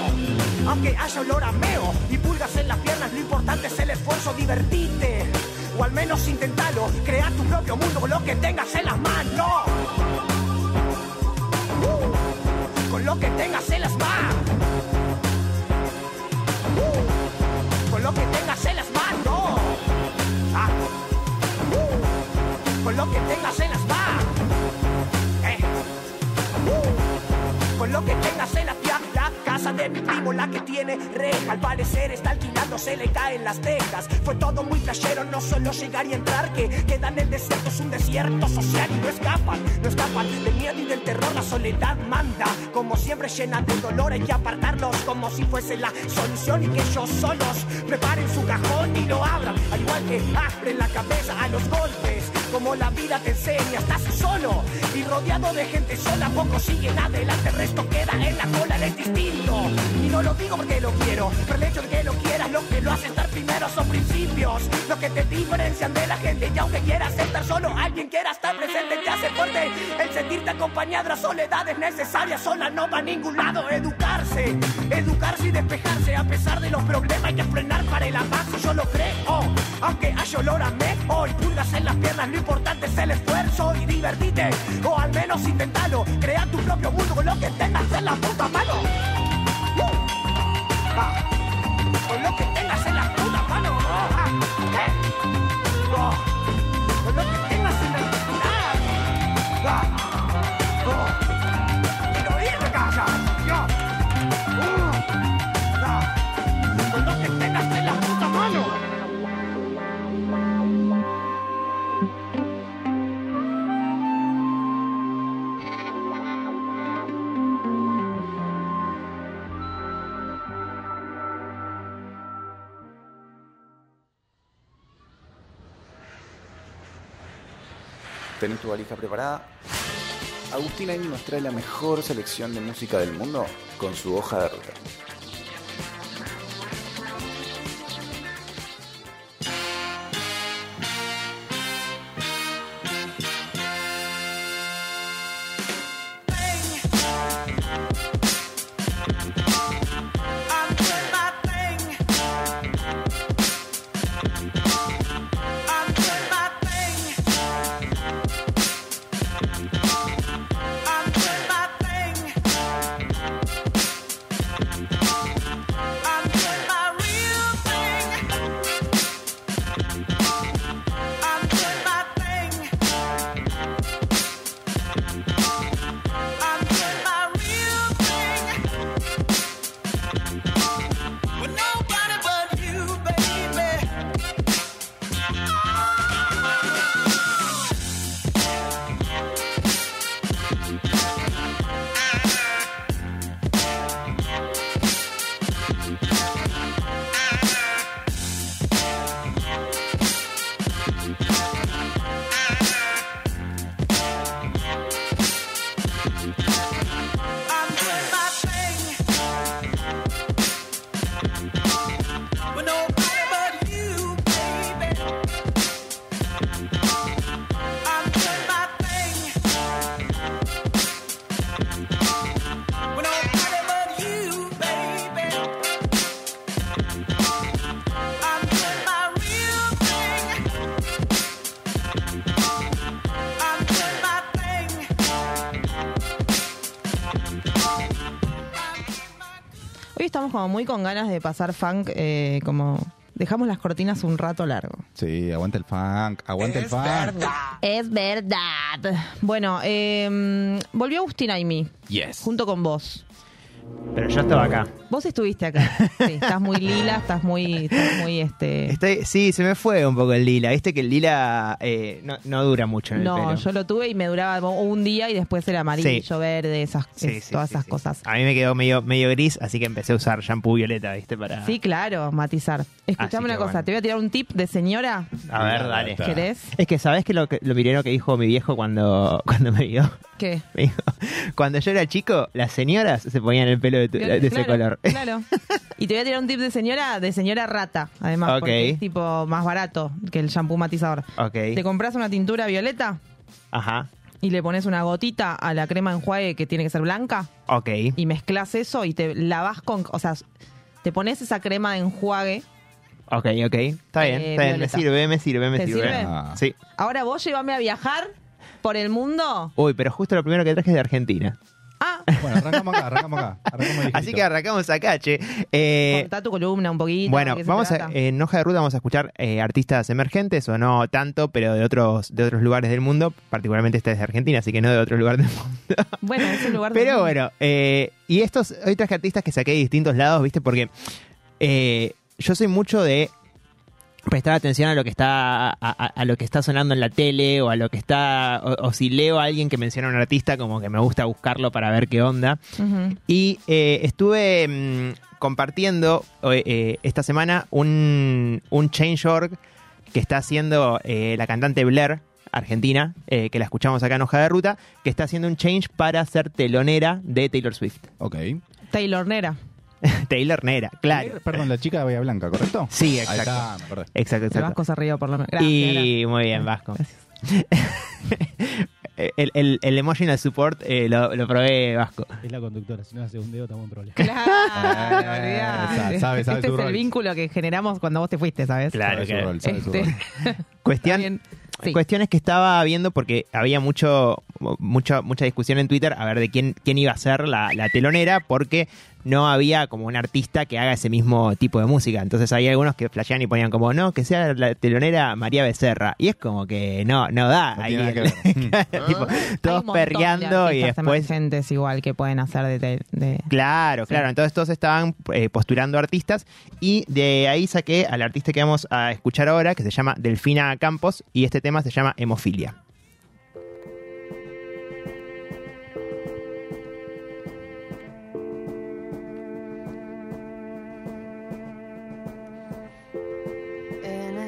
Aunque haya olor a meo y pulgas en las piernas, lo importante es el esfuerzo, divertirte. O al menos intentalo, crear tu propio mundo con lo que tengas en las manos. Uh, con lo que tengas en las manos. Uh, con lo que tengas en las manos. Ah. Uh, con lo que tengas en las manos. Eh. Con lo que tengas en la tía, la de mi primo, la que tiene reja. Al parecer está alquilando, se le caen las tejas. Fue todo muy flashero, no solo llegar y entrar, que queda en el desierto, es un desierto social y no escapan, no escapan del miedo y del terror. La soledad manda, como siempre llena de dolor, hay que apartarlos como si fuese la solución y que ellos solos preparen su cajón y lo abran. Al igual que abren la cabeza a los golpes, como la vida te enseña, estás solo y rodeado de gente sola, pocos siguen adelante, el resto queda en la cola del distinto. Y no lo digo porque lo quiero, pero el hecho de que lo quieras, lo que lo hace estar primero son principios, lo que te diferencian de la gente. Y aunque quieras estar solo, alguien quiera estar presente, te hace fuerte. El sentirte acompañado, la soledad es necesaria, sola no va a ningún lado. Educarse, educarse y despejarse, a pesar de los problemas, hay que frenar para el avance. Yo lo creo, aunque haya olor a meo y pulgas en las piernas, lo importante es el esfuerzo y divertirte, o al menos intentalo. Crea tu propio mundo con lo que tengas en la puta mano. Uh. Ah. ¿Tenés tu valija preparada? Agustín Aini nos trae la mejor selección de música del mundo con su hoja de ruta. Como muy con ganas de pasar funk, eh, como dejamos las cortinas un rato largo. Sí, aguanta el funk, aguanta el funk. Es verdad. Bueno, eh, volvió Agustín Aimi, Yes. junto con vos. Pero yo estaba acá. Vos estuviste acá. Sí, estás muy lila, estás muy, estás muy este. Estoy, sí, se me fue un poco el lila. Viste que el lila eh, no, no dura mucho en el No, pelo. yo lo tuve y me duraba un día y después era amarillo, Sí. verde, esas, Sí, es- sí, todas sí, esas sí. cosas. A mí me quedó medio, medio gris, así que empecé a usar shampoo violeta, ¿viste? Para... Sí, claro, matizar. Así Escuchame una cosa, bueno. te voy a tirar un tip de señora. A ver, dale. ¿Querés? Es que, ¿sabés que lo, que, lo primero que dijo mi viejo cuando, *laughs* cuando me vio? ¿Qué? Me dijo, cuando yo era chico, las señoras se ponían el pelo de, tu- de ese Claro, color. Claro. Y te voy a tirar un tip de señora, de señora rata, además, Ok. porque es tipo más barato que el shampoo matizador. Ok. Te compras una tintura violeta Ajá. y le pones una gotita a la crema enjuague que tiene que ser blanca Ok. y mezclas eso y te lavas con, o sea, te pones esa crema de enjuague. Ok, ok. Está bien, Eh, está bien. Me violeta. sirve, me sirve, me ¿Te sirve. sirve? Ah. Sí. Ahora vos llévame a viajar por el mundo. Uy, pero justo lo primero que traje es de Argentina. Ah, Bueno, arrancamos acá, arrancamos acá. Arrancamos Así que arrancamos acá, che. Eh, contá tu columna un poquito. Bueno, ¿de qué se vamos a, en Hoja de Ruta vamos a escuchar eh, artistas emergentes, o no tanto, pero de otros, de otros lugares del mundo, particularmente este es de Argentina, así que no de otro lugar del mundo. Bueno, es un lugar del Pero mundo. bueno, eh, y estos, hay traje artistas que saqué de distintos lados, ¿viste? Porque eh, yo soy mucho de prestar atención a lo que está a, a- a lo que está sonando en la tele o a lo que está o, o si leo a alguien que menciona a un artista como que me gusta buscarlo para ver qué onda y eh, estuve mm, compartiendo eh, eh, esta semana un, un change.org que está haciendo eh, la cantante Blair, argentina, eh, que la escuchamos acá en Hoja de Ruta, que está haciendo un change para ser telonera de Taylor Swift. Ok. Taylor Nera. *laughs* Taylor Nera, claro. Perdón, la chica de Bahía Blanca, ¿correcto? Sí, Ahí exacto. está, me acordé. Exacto, El exacto. Vasco se rió por menos. Gracias. y muy bien, Vasco. *laughs* el, el, el emotional support eh, lo, lo probé Vasco. Es la conductora, si no hace un dedo estamos en problemas. Claro, *laughs* Eh, sabe- sabe este su es el vínculo que generamos cuando vos te fuiste, ¿sabes? Claro, Sabe rol, sabe su Este, rol. Cuestión. Sí. Cuestiones que estaba viendo porque había mucho, mucha, mucha discusión en Twitter a ver de quién, quién iba a ser la, la telonera porque no había como un artista que haga ese mismo tipo de música. Entonces hay algunos que flashean y ponían como, no, que sea la telonera María Becerra. Y es como que no, no da. No Ahí tiene nada el- que *laughs* tipo, Hay todos perreando de y después emergentes igual que pueden hacer de... Claro, Sí. claro. Entonces todos estaban eh, postulando artistas y de ahí saqué al artista que vamos a escuchar ahora, que se llama Delfina Campos, y este tema se llama Hemofilia.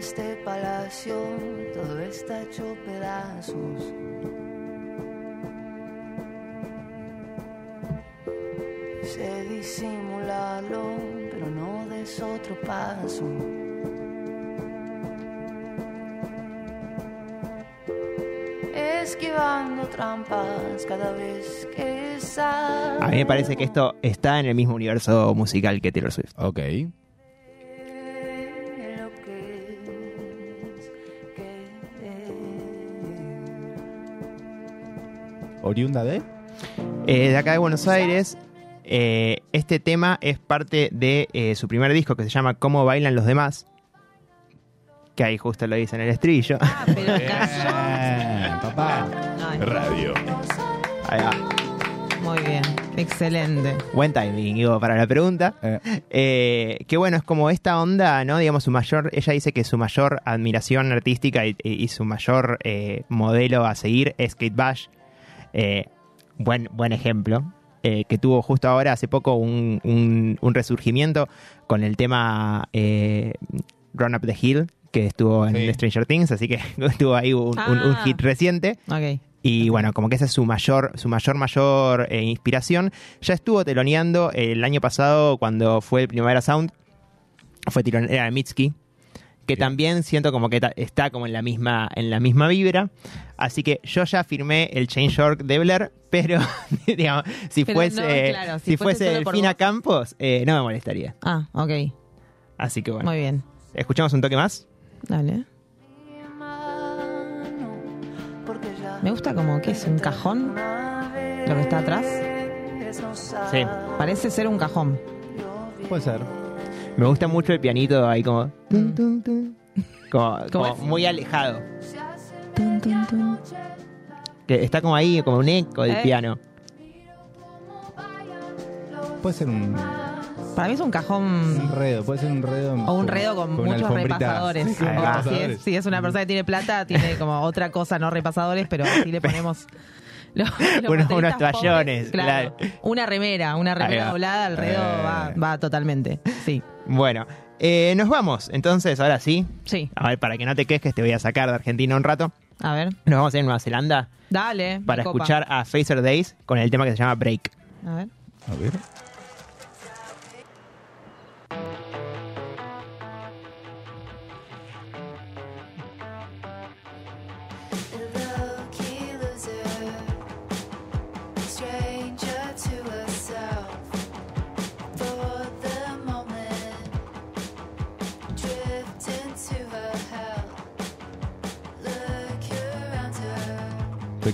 Este palacio todo está hecho pedazos. Sé disimularlo, pero no des otro paso. Esquivando trampas cada vez que salgo. A mí me parece que esto está en el mismo universo musical que Taylor Swift. Ok. ¿Oriunda de? Eh, de acá de Buenos Aires, eh, este tema es parte de eh, su primer disco que se llama Cómo bailan los demás. Que ahí justo lo dice en el estribillo. Ah, pero cayó. *laughs* Papá. Radio. Ahí va. muy bien, excelente. Buen timing, digo, para la pregunta. Eh, Eh, que bueno, es como esta onda, ¿no? Digamos, su mayor, ella dice que su mayor admiración artística y, y su mayor eh, modelo a seguir es Kate Bush. Eh, buen, buen ejemplo. eh, que tuvo justo ahora, hace poco, un, un- un resurgimiento con el tema eh, Run Up the Hill, que estuvo en Stranger Things, así que *laughs* tuvo ahí un, un- un Ah. hit reciente. Y bueno, como que esa es su mayor, su mayor, mayor eh, inspiración. Ya estuvo teloneando el año pasado cuando fue el Primavera Sound. Fue telonera de Mitski. Que también siento como que está como en la misma, en la misma vibra. Así que yo ya firmé el Change.org de Blair, pero *laughs* digamos, si Pero fuese, no, claro, si si fuese Delfina vos. Campos, eh, no me molestaría. Ah, ok. Así que bueno. Muy bien. ¿Escuchamos un toque más? Dale. Me gusta como que es un cajón lo que está atrás. Sí. Parece ser un cajón. Puede ser. Me gusta mucho el pianito ahí como... tun, tun, tun. Como, muy alejado. Que está como ahí, como un eco del Eh. piano. Puede ser un Para mí es un cajón enredo, puede ser un enredo. o un redo con, muchos repasadores. Sí, es, si es una persona que tiene plata, tiene como otra cosa, no repasadores, pero así le *laughs* ponemos. Los- *laughs* los Unos- unos pobres, toallones, claro. Una remera, una remera doblada, el redo Eh. va, va totalmente. Sí. Bueno, eh, nos vamos. Entonces, ahora sí. Sí. A ver, para que no te quejes, te voy a sacar de Argentina un rato. A ver. Nos vamos a ir a Nueva Zelanda Dale. para copa. escuchar a Phaser Days con el tema que se llama Break. A ver. A ver.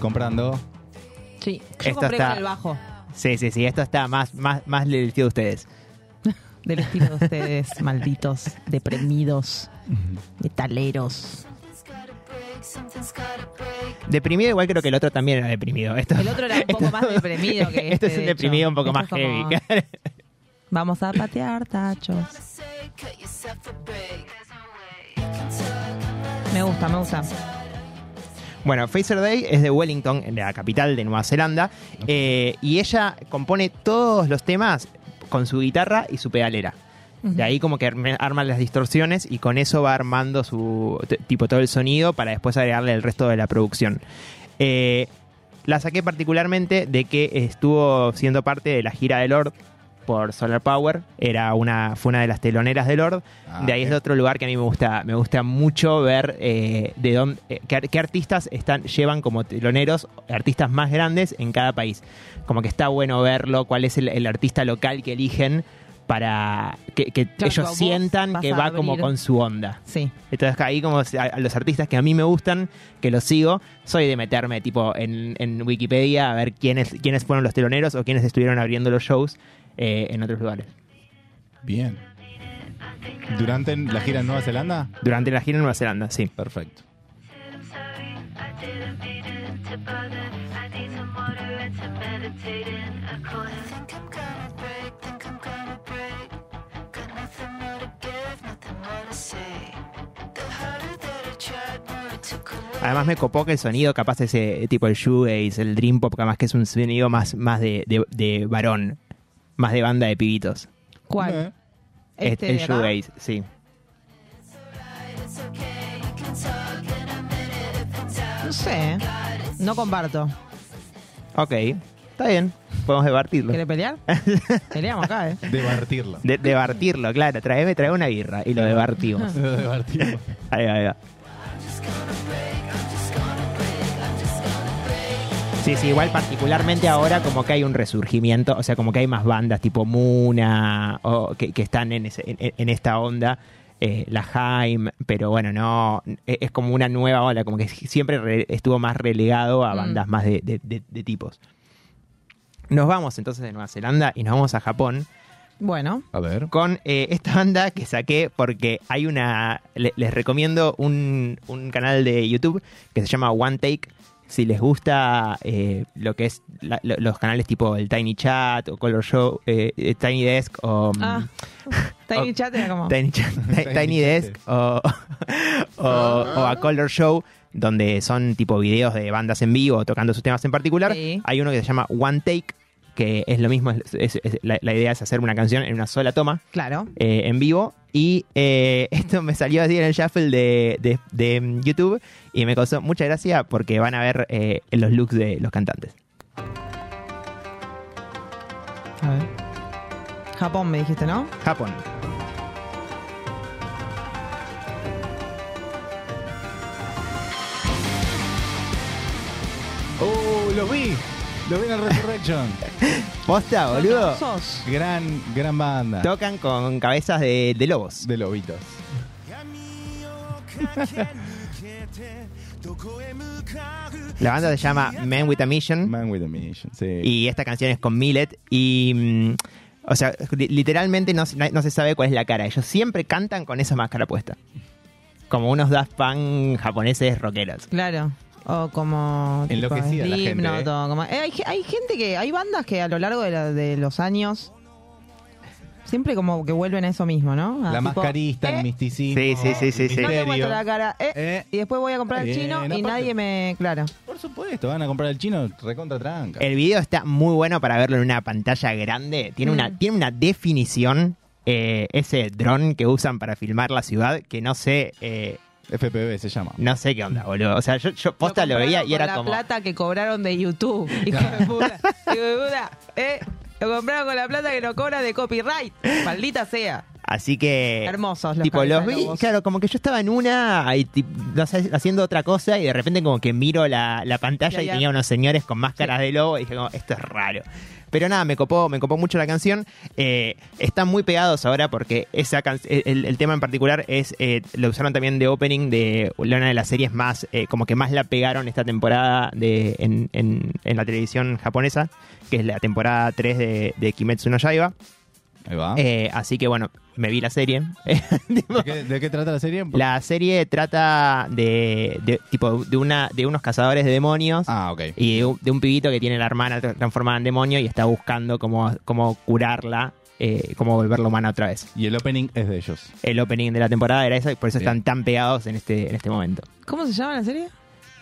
Comprando. Sí. Yo Esto compré está- con el bajo Sí, sí, sí. Esto está más, más, más del estilo de ustedes. *laughs* del estilo de ustedes, *laughs* malditos, deprimidos, metaleros. Deprimido, igual creo que el otro también era deprimido. Esto, El otro era un poco más deprimido que *laughs* este. este es un de deprimido hecho. un poco Este más como, heavy. Vamos a patear tachos. Me gusta, me gusta. Bueno, Phaser Day es de Wellington, la capital de Nueva Zelanda, eh, y ella compone todos los temas con su guitarra y su pedalera. De ahí como que arma las distorsiones y con eso va armando su tipo todo el sonido para después agregarle el resto de la producción. Eh, la saqué particularmente de que estuvo siendo parte de la gira de Lord por Solar Power. Era una, fue una de las teloneras de Lord. Ah, de ahí es de otro lugar que a mí me gusta, me gusta mucho ver eh, de dónde, eh, qué, qué artistas están, llevan como teloneros, artistas más grandes en cada país. Como que está bueno verlo, cuál es el, el artista local que eligen para que, que Claro, ellos sientan que va como con su onda. Sí. Entonces ahí como a los artistas que a mí me gustan, que los sigo, soy de meterme tipo en, en Wikipedia a ver quiénes, quiénes fueron los teloneros o quiénes estuvieron abriendo los shows eh, en otros lugares. Bien. ¿Durante la gira en Nueva Zelanda? Durante la gira en Nueva Zelanda, sí. Perfecto. Además me copó que el sonido, capaz ese tipo el shoegaze, el dream pop, capaz que es un sonido más, más de, de, de varón, más de banda de pibitos. ¿Cuál? Es- Este el de acá. shoegaze, sí. No sé. No comparto. Ok, está bien, podemos debatirlo. ¿Quieres pelear? *laughs* Peleamos acá, ¿eh? Debatirlo. De, debatirlo, claro, traeme, trae una birra y lo debatimos. *laughs* Debatirlo. Ahí va, ahí va. Sí, sí, igual particularmente ahora como que hay un resurgimiento, o sea, como que hay más bandas tipo Muna o que, que están en, ese- en, en esta onda, eh, la Jaime, pero bueno, no, e- es como una nueva ola, como que siempre re- estuvo más relegado a Mm. bandas más de, de- de- de tipos. Nos vamos entonces de Nueva Zelanda y nos vamos a Japón Bueno. A ver. con eh, esta banda que saqué porque hay una. le- les recomiendo un, un canal de YouTube que se llama One Take. Si les gusta eh, lo que es la- lo- los canales tipo el Tiny Chat o Color Show, eh, eh, Tiny Desk o. mm, Ah. *laughs* Tiny Chat era como. Tiny, Chat- *laughs* Ti- Tiny Desk o, *laughs* o, o a Color Show, donde son tipo videos de bandas en vivo tocando sus temas en particular. Sí. Hay uno que se llama One Take, que es lo mismo, es- es- es- la, la idea es hacer una canción en una sola toma, Claro. eh, en vivo. Y eh, *laughs* esto me salió así en el shuffle de, de- de, mm, YouTube y me causó mucha gracia porque van a ver eh, los looks de los cantantes. A ver. Japón me dijiste, ¿no? Japón. ¡Oh, los vi! El Resurrection. *laughs* ¿Posta, boludo? Gran, gran banda. Tocan con cabezas de, de lobos. De lobitos. La banda se llama Man with a Mission. Man with a Mission, sí. Y esta canción es con Millet. Y. mm, o sea, li- literalmente no, se- no se sabe cuál es la cara. Ellos siempre cantan con esa máscara puesta. Como unos Daft Punk japoneses rockeros. Claro. O como. tipo Enloquecida la gente, Slipknot, ¿eh? o como- eh, hay, ge- hay gente que. Hay bandas que a lo largo de, la- de los años. Siempre como que vuelven a eso mismo, ¿no? A La tipo, mascarista, eh, el misticismo. Sí, sí, sí, sí, sí. No te misterio. muestro la cara. eh, Eh. Y después voy a comprar el Bien, chino y aparte- nadie me. Claro. Por supuesto, van a comprar el chino recontra tranca. El video está muy bueno para verlo en una pantalla grande. Tiene, una, Mm. tiene una definición. eh, ese dron que usan para filmar la ciudad, que no sé. eh, FPV se llama. no sé qué onda, boludo. O sea, yo, yo posta lo, veía y con era la como. plata que cobraron de YouTube. *laughs* Hijo de puta. Hijo de puta. Eh, lo compraron con la plata que no cobra de copyright. Maldita sea. Así que. Hermosos los Tipo, los vi, lobos. claro, como que yo estaba en una, ahí, tip- no sé, haciendo otra cosa y de repente como que miro la, la pantalla y tenía unos señores con máscaras de lobo y dije como, esto es raro. Pero nada, me copó, me copó mucho la canción. Eh, están muy pegados ahora porque esa el, tema en particular es eh, lo usaron también de opening de una de las series más, eh, como que más la pegaron esta temporada de, en, en- en la televisión japonesa, que es la temporada 3 de, de Kimetsu no Yaiba. Ahí va. Eh, así que bueno, me vi la serie. *laughs* ¿De, qué, de qué trata la serie? La serie trata de, de- tipo de una de unos cazadores de demonios Ah, ok. y de un, de un pibito que tiene la hermana tra- transformada en demonio y está buscando cómo, cómo curarla, eh, cómo volverla humana otra vez. Y el opening es de ellos. El opening de la temporada era eso y por eso Sí. están tan pegados en este en este momento. ¿Cómo se llama la serie?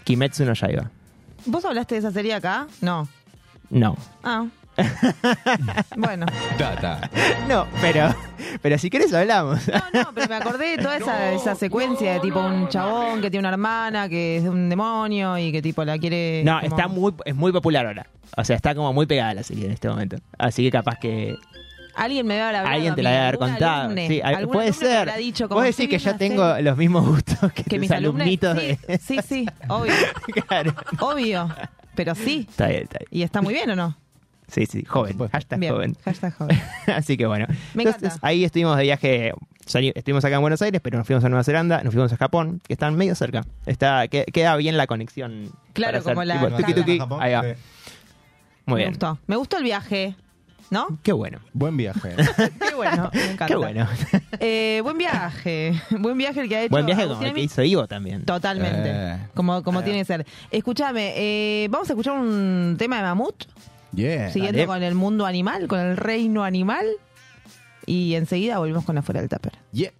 Kimetsu no Yaiba. ¿Vos hablaste de esa serie acá? No. No. Ah. *laughs* bueno. Tata. No, pero pero si querés hablamos. No, no, pero me acordé de toda esa, *laughs* esa secuencia de tipo un chabón que tiene una hermana que es un demonio y que tipo la quiere. No, como- está muy es muy popular ahora. O sea, está como muy pegada la serie en este momento. Así que capaz que Alguien me debe haber hablado. Alguien te a la debe haber contado. alumne, Sí, puede ser. habrá dicho como, Vos "Estoy decís que yo tengo serie". los mismos gustos que, que tus mis alumnos. alumnitos Sí, de- sí, sí, obvio. *laughs* Claro. Obvio. Pero sí. Está bien, está bien. ¿Y está muy bien o no? Sí, sí, joven. Hashtag Bien. joven. Hashtag *laughs* joven. Así que bueno. Me Entonces, encanta. ahí estuvimos de viaje. Estuvimos acá en Buenos Aires, pero nos fuimos a Nueva Zelanda, nos fuimos a Japón, que están medio cerca. Está, que- queda bien la conexión. Claro, para hacer como la tipo tuki, tuki. Japón, Ahí va. sí. Muy me bien. gustó. Me gustó el viaje. ¿No? Qué bueno. Buen viaje. *laughs* Qué bueno. Me encanta. Qué bueno. Eh, buen viaje. *laughs* Buen viaje el que ha hecho. Buen viaje Agustín como el que Emi. hizo Ivo también. Totalmente. Eh. Como, como tiene que ser. Escúchame, eh, vamos a escuchar un tema de Mamut, Yeah. siguiendo dale. con el mundo animal, con el reino animal. Y enseguida volvemos con afuera del tupper. Yeah.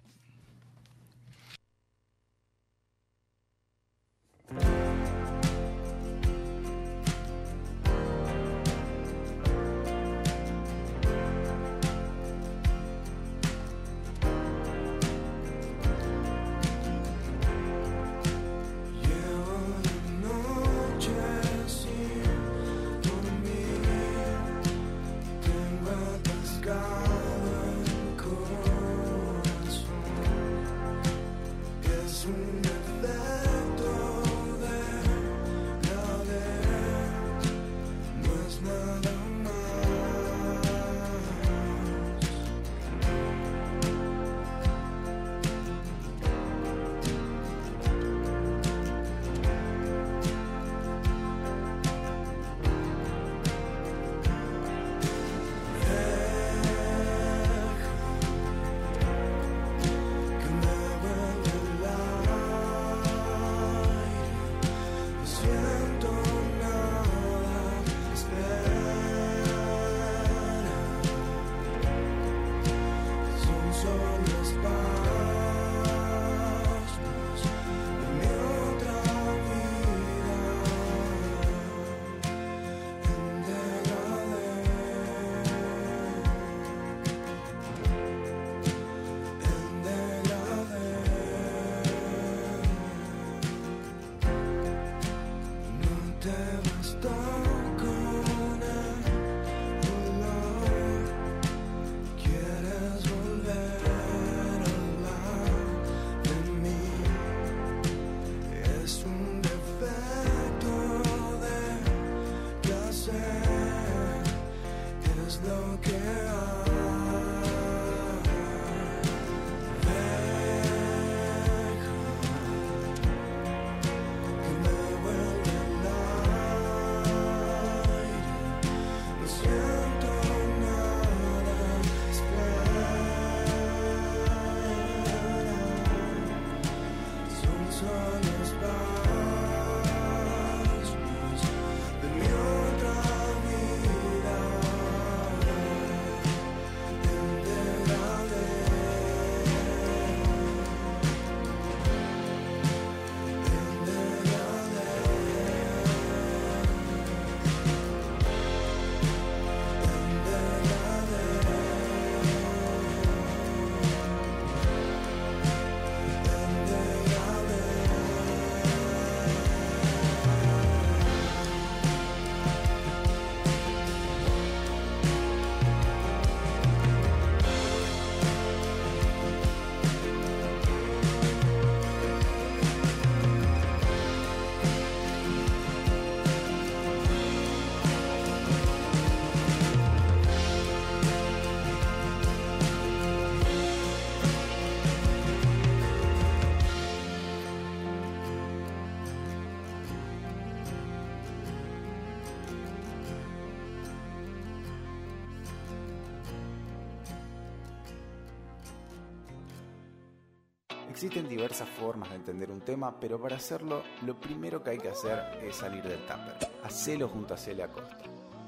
Existen diversas formas de entender un tema, pero para hacerlo, lo primero que hay que hacer es salir del tupper. Hacelo junto a Celia Costa.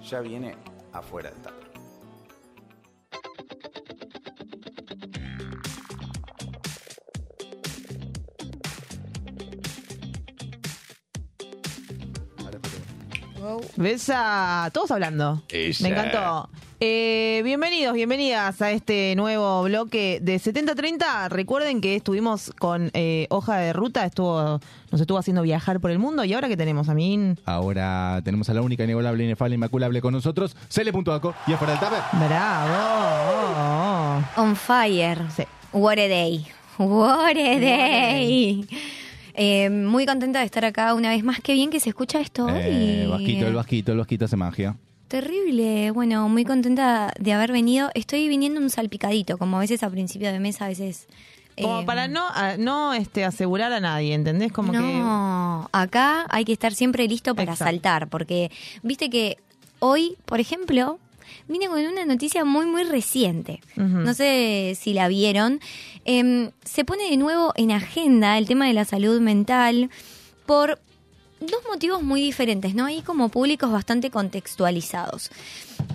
Ya viene afuera del tupper. ¿Ves a todos hablando? Ella. Me encantó. Eh, bienvenidos, bienvenidas a este nuevo bloque de 7030. Recuerden que estuvimos con eh, Hoja de Ruta, estuvo, nos estuvo haciendo viajar por el mundo. ¿Y ahora qué tenemos, Amin? Ahora tenemos a la única, inigualable, inefable, inmaculable con nosotros, Cele.aco y afuera del tupper. Bravo. On fire. What a day. What a day. Eh, muy contenta de estar acá una vez más. Qué bien que se escucha esto Eh, hoy. vasquito, el vasquito, el vasquito hace magia. Terrible. Bueno, muy contenta de haber venido. Estoy viniendo un salpicadito, como a veces a principio de mes, a veces. Como eh, para no, a- no este, asegurar a nadie, ¿entendés? Como que. no, acá hay que estar siempre listo para Exacto. saltar, porque viste que hoy, por ejemplo, vine con una noticia muy, muy reciente. No sé si la vieron. Em, se pone de nuevo en agenda el tema de la salud mental por dos motivos muy diferentes, ¿no? Hay como públicos bastante contextualizados.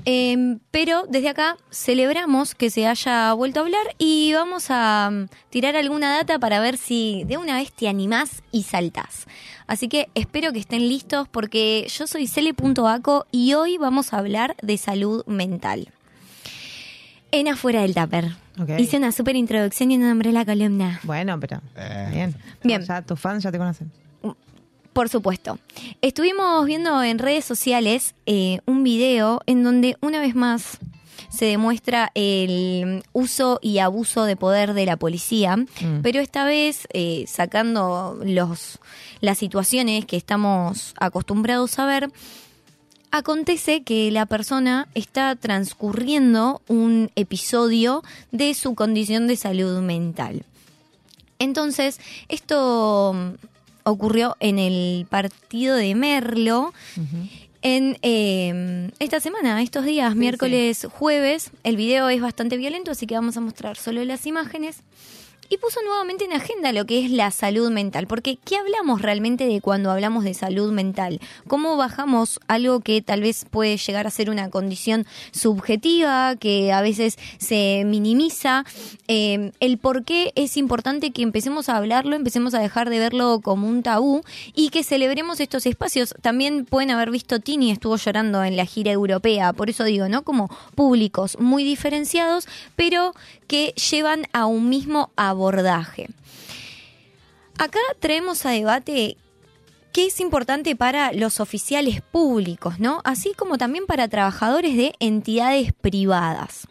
Em, pero desde acá celebramos que se haya vuelto a hablar y vamos a mm, tirar alguna data para ver si de una vez te animás y saltás. Así que espero que estén listos porque yo soy Cele.aco y hoy vamos a hablar de salud mental. En afuera del tupper. Hice una super introducción y no nombré la columna. Bueno, pero. Bien. Bien. Ya tus fans ya te conocen. Por supuesto. Estuvimos viendo en redes sociales eh, un video en donde una vez más se demuestra el uso y abuso de poder de la policía, Mm. pero esta vez eh, sacando los, las situaciones que estamos acostumbrados a ver, acontece que la persona está transcurriendo un episodio de su condición de salud mental. Entonces, esto ocurrió en el partido de Merlo. En eh, esta semana, estos días, miércoles, jueves, el video es bastante violento, así que vamos a mostrar solo las imágenes. Y puso nuevamente en agenda lo que es la salud mental, porque ¿qué hablamos realmente de cuando hablamos de salud mental? ¿Cómo bajamos algo que tal vez puede llegar a ser una condición subjetiva, que a veces se minimiza? Eh, el por qué es importante que empecemos a hablarlo, empecemos a dejar de verlo como un tabú y que celebremos estos espacios. También pueden haber visto Tini estuvo llorando en la gira europea, por eso digo, ¿no? Como públicos muy diferenciados, pero que llevan a un mismo abordaje. Acá traemos a debate qué es importante para los oficiales públicos, ¿no? Así como también para trabajadores de entidades privadas.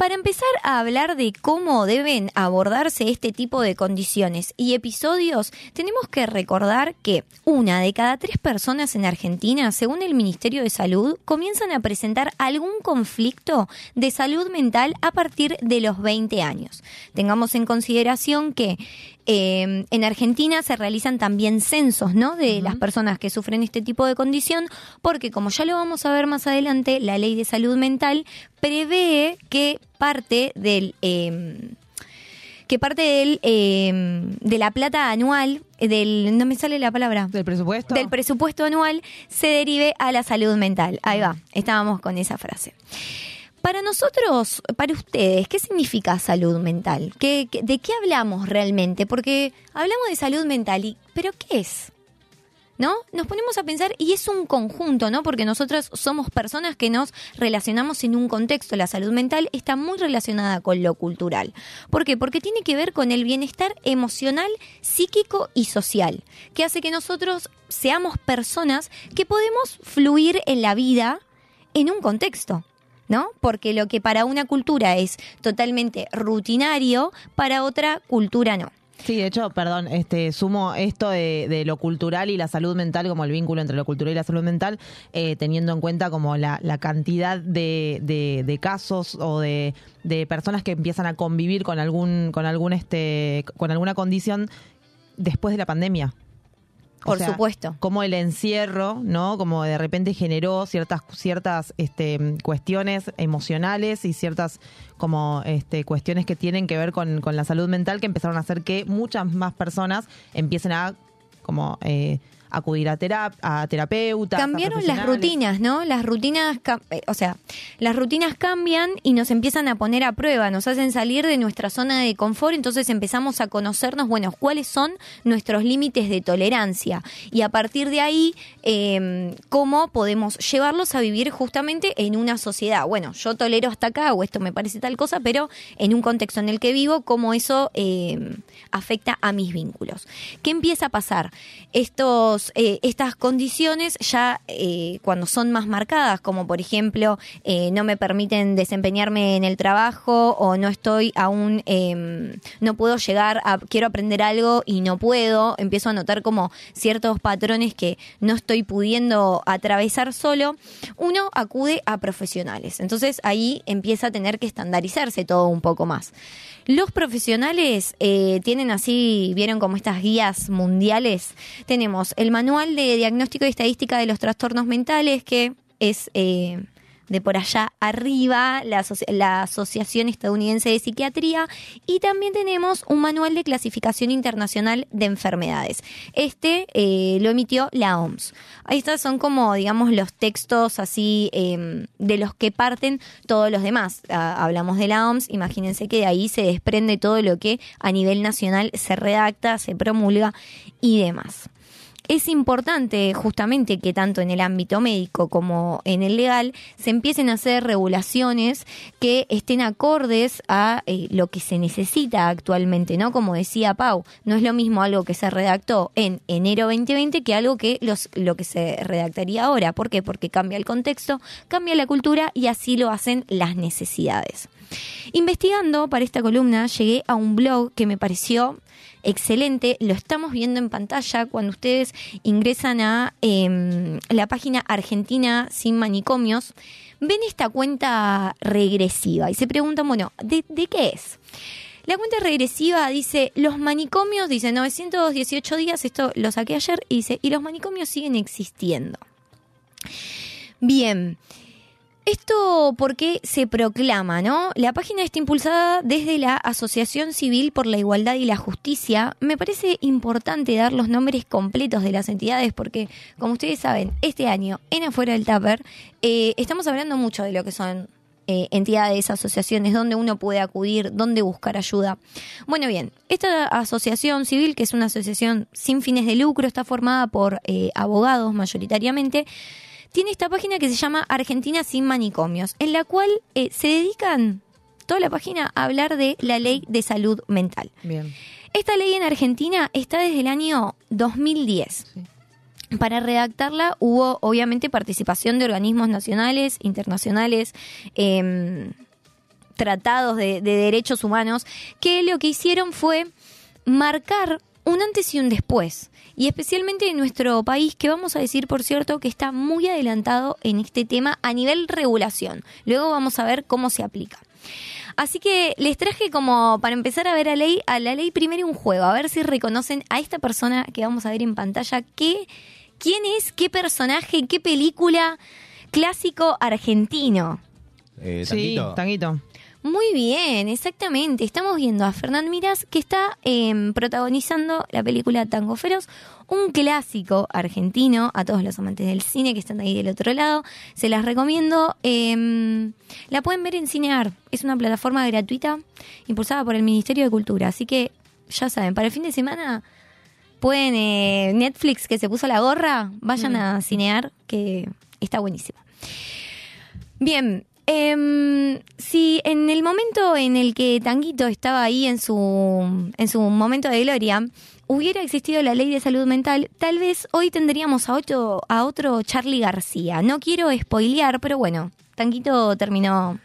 Para empezar a hablar de cómo deben abordarse este tipo de condiciones y episodios, tenemos que recordar que una de cada tres personas en Argentina, según el Ministerio de Salud, comienzan a presentar algún conflicto de salud mental a partir de los 20 años. Tengamos en consideración que eh, en Argentina se realizan también censos, ¿no? De las personas que sufren este tipo de condición, porque como ya lo vamos a ver más adelante, la ley de salud mental prevé que parte del eh, que parte del eh, de la plata anual del no me sale la palabra del presupuesto del presupuesto anual se derive a la salud mental. Ahí va, estábamos con esa frase. Para nosotros, para ustedes, ¿qué significa salud mental? ¿Qué, qué- de qué hablamos realmente? Porque hablamos de salud mental, y, ¿pero qué es? ¿No? Nos ponemos a pensar y es un conjunto, ¿no? Porque nosotras somos personas que nos relacionamos en un contexto. La salud mental está muy relacionada con lo cultural. ¿Por qué? Porque tiene que ver con el bienestar emocional, psíquico y social, que hace que nosotros seamos personas que podemos fluir en la vida en un contexto. ¿No? Porque lo que para una cultura es totalmente rutinario, para otra cultura no. Sí, de hecho, perdón, este, sumo esto de, lo cultural y la salud mental, como el vínculo entre lo cultural y la salud mental, eh, teniendo en cuenta como la, la cantidad de, de- de casos o de, de personas que empiezan a convivir con algún, con algún este, con alguna condición después de la pandemia. O Por sea, supuesto. Como el encierro, ¿no? Como de repente generó ciertas, ciertas este, cuestiones emocionales y ciertas como este, cuestiones que tienen que ver con, con la salud mental que empezaron a hacer que muchas más personas empiecen a como eh, acudir a, terap a terapeutas. a Cambiaron las rutinas, ¿no? Las rutinas, eh, o sea, las rutinas cambian y nos empiezan a poner a prueba, nos hacen salir de nuestra zona de confort, entonces empezamos a conocernos, bueno, cuáles son nuestros límites de tolerancia y a partir de ahí, eh, cómo podemos llevarlos a vivir justamente en una sociedad. Bueno, yo tolero hasta acá o esto me parece tal cosa, pero en un contexto en el que vivo, cómo eso eh, afecta a mis vínculos. ¿Qué empieza a pasar? Estos, eh, estas condiciones ya eh, cuando son más marcadas, como por ejemplo eh, no me permiten desempeñarme en el trabajo o no estoy aún, eh, no puedo llegar a, quiero aprender algo y no puedo, empiezo a notar como ciertos patrones que no estoy pudiendo atravesar solo, uno acude a profesionales. Entonces ahí empieza a tener que estandarizarse todo un poco más. Los profesionales tienen así, vieron como estas guías mundiales. Tenemos el manual de diagnóstico y estadística de los trastornos mentales, que es eh, de por allá arriba, la, asoci- la Asociación Estadounidense de Psiquiatría, y también tenemos un manual de clasificación internacional de enfermedades. Este eh, lo emitió la OMS. Estos son como, digamos, los textos así eh, de los que parten todos los demás. Ah, hablamos de la OMS, imagínense que de ahí se desprende todo lo que a nivel nacional se redacta, se promulga y demás. Es importante justamente que tanto en el ámbito médico como en el legal se empiecen a hacer regulaciones que estén acordes a eh, lo que se necesita actualmente, ¿no? Como decía Pau, no es lo mismo algo que se redactó en enero 2020 que algo que los, lo que se redactaría ahora. ¿Por qué? Porque cambia el contexto, cambia la cultura y así lo hacen las necesidades. Investigando para esta columna llegué a un blog que me pareció excelente, lo estamos viendo en pantalla cuando ustedes ingresan a em, la página Argentina sin manicomios, ven esta cuenta regresiva y se preguntan, bueno, ¿de, de qué es? La cuenta regresiva dice, los manicomios, dice 918 días, esto lo saqué ayer, y dice, y los manicomios siguen existiendo. Bien, esto porque se proclama, ¿no? La página está impulsada desde la Asociación Civil por la Igualdad y la Justicia. Me parece importante dar los nombres completos de las entidades porque, como ustedes saben, este año en Afuera del Tupper eh, estamos hablando mucho de lo que son eh, entidades, asociaciones, donde uno puede acudir, dónde buscar ayuda. Bueno, bien, esta asociación civil, que es una asociación sin fines de lucro, está formada por eh, abogados mayoritariamente, tiene esta página que se llama Argentina sin manicomios, en la cual eh, se dedican toda la página a hablar de la ley de salud mental. Bien. Esta ley en Argentina está desde el año 2010. Para redactarla hubo obviamente participación de organismos nacionales, internacionales, em, tratados de, de derechos humanos, que lo que hicieron fue marcar un antes y un después. Y especialmente en nuestro país, que vamos a decir, por cierto, que está muy adelantado en este tema a nivel regulación. Luego vamos a ver cómo se aplica. Así que les traje como para empezar a ver a, ley, a la ley primero un juego, a ver si reconocen a esta persona que vamos a ver en pantalla, qué, quién es, qué personaje, qué película clásico argentino. Eh, Sí, Tanguito. Muy bien, exactamente. Estamos viendo a Fernán Miras que está em, protagonizando la película Tango Feroz, un clásico argentino a todos los amantes del cine que están ahí del otro lado. Se las recomiendo. em, la pueden ver en Cinear. Es una plataforma gratuita impulsada por el Ministerio de Cultura. Así que ya saben, para el fin de semana pueden eh, Netflix que se puso la gorra, vayan a Cinear que está buenísimo. Bien, em, si en el momento en el que Tanguito estaba ahí en su, en su momento de gloria, hubiera existido la ley de salud mental, tal vez hoy tendríamos a otro, a otro Charlie García. No quiero spoilear, pero bueno, Tanguito terminó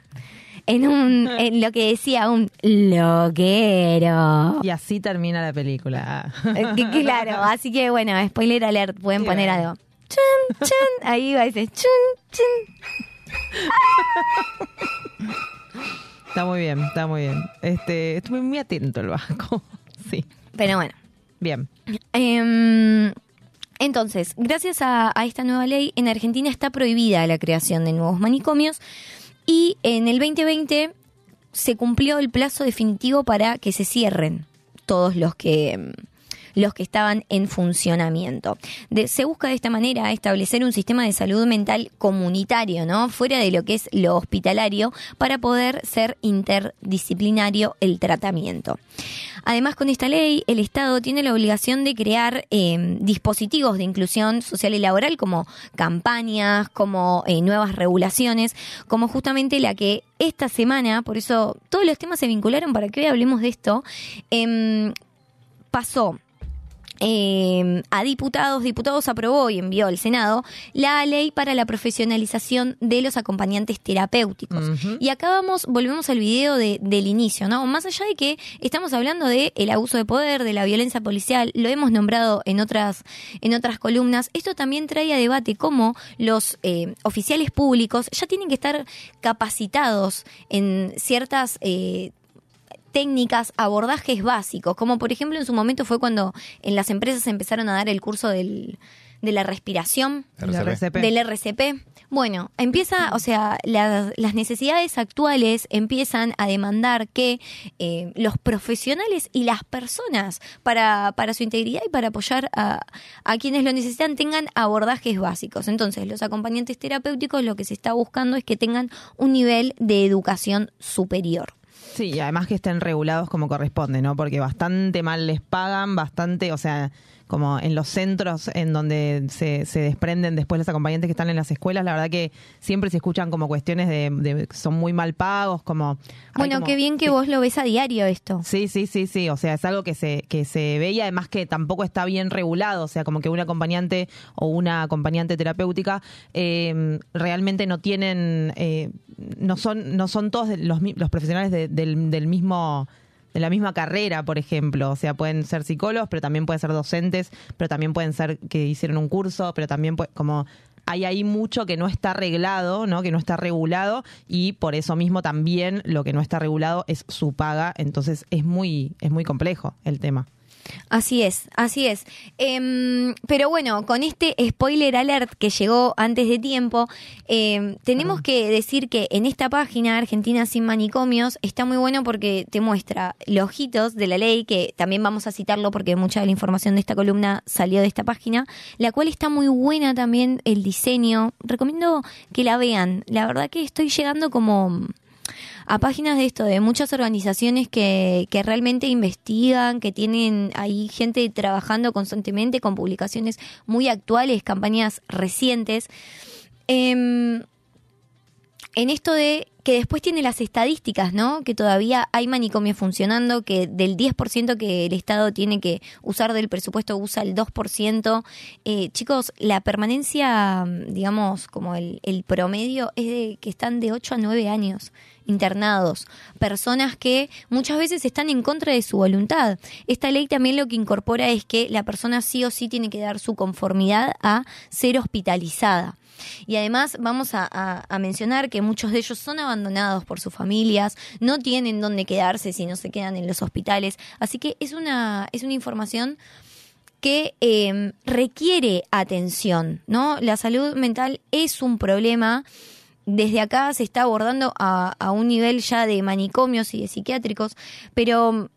en un, *laughs* en lo que decía un loquero. Y así termina la película. Eh, Claro, *laughs* así que bueno, spoiler alert, pueden poner algo. Chun, chun, ahí va ese chun, chun. Está muy bien, está muy bien. Este, estuve muy atento el vasco. *laughs* Sí. Pero bueno. Bien. Em, Entonces, gracias a, a esta nueva ley, en Argentina está prohibida la creación de nuevos manicomios y en el 2020 se cumplió el plazo definitivo para que se cierren todos los que mm, los que estaban en funcionamiento. Se busca de esta manera establecer un sistema de salud mental comunitario, ¿no? Fuera de lo que es lo hospitalario, para poder ser interdisciplinario el tratamiento. Además, con esta ley, el Estado tiene la obligación de crear eh, dispositivos de inclusión social y laboral, como campañas, como eh, nuevas regulaciones, como justamente la que esta semana, por eso todos los temas se vincularon para que hoy hablemos de esto, em, pasó eh, a diputados, diputados aprobó y envió al Senado la ley para la profesionalización de los acompañantes terapéuticos. Y acá vamos, volvemos al video de- del inicio, ¿no? Más allá de que estamos hablando de el abuso de poder, de la violencia policial, lo hemos nombrado en otras, en otras columnas, esto también trae a debate cómo los eh, oficiales públicos ya tienen que estar capacitados en ciertas eh, técnicas, abordajes básicos, como por ejemplo en su momento fue cuando en las empresas empezaron a dar el curso del, de la respiración, RCP. del RCP. Bueno, empieza, o sea, la- las necesidades actuales empiezan a demandar que eh, los profesionales y las personas para, para su integridad y para apoyar a, a quienes lo necesitan tengan abordajes básicos. Entonces, los acompañantes terapéuticos lo que se está buscando es que tengan un nivel de educación superior. Sí, y además que estén regulados como corresponde, ¿no? Porque bastante mal les pagan, bastante, o sea, como en los centros en donde se, se desprenden después los acompañantes que están en las escuelas, la verdad que siempre se escuchan como cuestiones de, de que son muy mal pagos, como... Bueno, como- qué bien que sí. vos lo ves a diario esto. Sí, sí, sí, sí. O sea, es algo que se, que se ve y además que tampoco está bien regulado. O sea, como que un acompañante o una acompañante terapéutica eh, realmente no tienen, eh, no son, no son todos los, los profesionales de- del, del mismo de la misma carrera, por ejemplo. O sea, pueden ser psicólogos, pero también pueden ser docentes, pero también pueden ser que hicieron un curso, pero también pue- como hay ahí mucho que no está arreglado, ¿no? Que no está regulado y por eso mismo también lo que no está regulado es su paga, entonces es muy es muy complejo el tema. Así es, así es. Em, pero bueno, con este spoiler alert que llegó antes de tiempo, em, tenemos que decir que en esta página, Argentina sin manicomios, está muy bueno porque te muestra los ojitos de la ley, que también vamos a citarlo porque mucha de la información de esta columna salió de esta página, la cual está muy buena también el diseño. Recomiendo que la vean. La verdad que estoy llegando como a páginas de esto, de muchas organizaciones que, que realmente investigan, que tienen ahí gente trabajando constantemente con publicaciones muy actuales, campañas recientes. Em, en esto de que después tiene las estadísticas, ¿no? Que todavía hay manicomios funcionando, que del 10% que el Estado tiene que usar del presupuesto usa el 2%. Eh, chicos, la permanencia, digamos, como el, el promedio es de que están de 8 a 9 años internados, personas que muchas veces están en contra de su voluntad. Esta ley también lo que incorpora es que la persona sí o sí tiene que dar su conformidad a ser hospitalizada. Y además vamos a, mencionar que muchos de ellos son abandonados por sus familias, no tienen dónde quedarse si no se quedan en los hospitales. Así que es una, es una información que eh, requiere atención, ¿no? La salud mental es un problema. Desde acá se está abordando a, un nivel ya de manicomios y de psiquiátricos, pero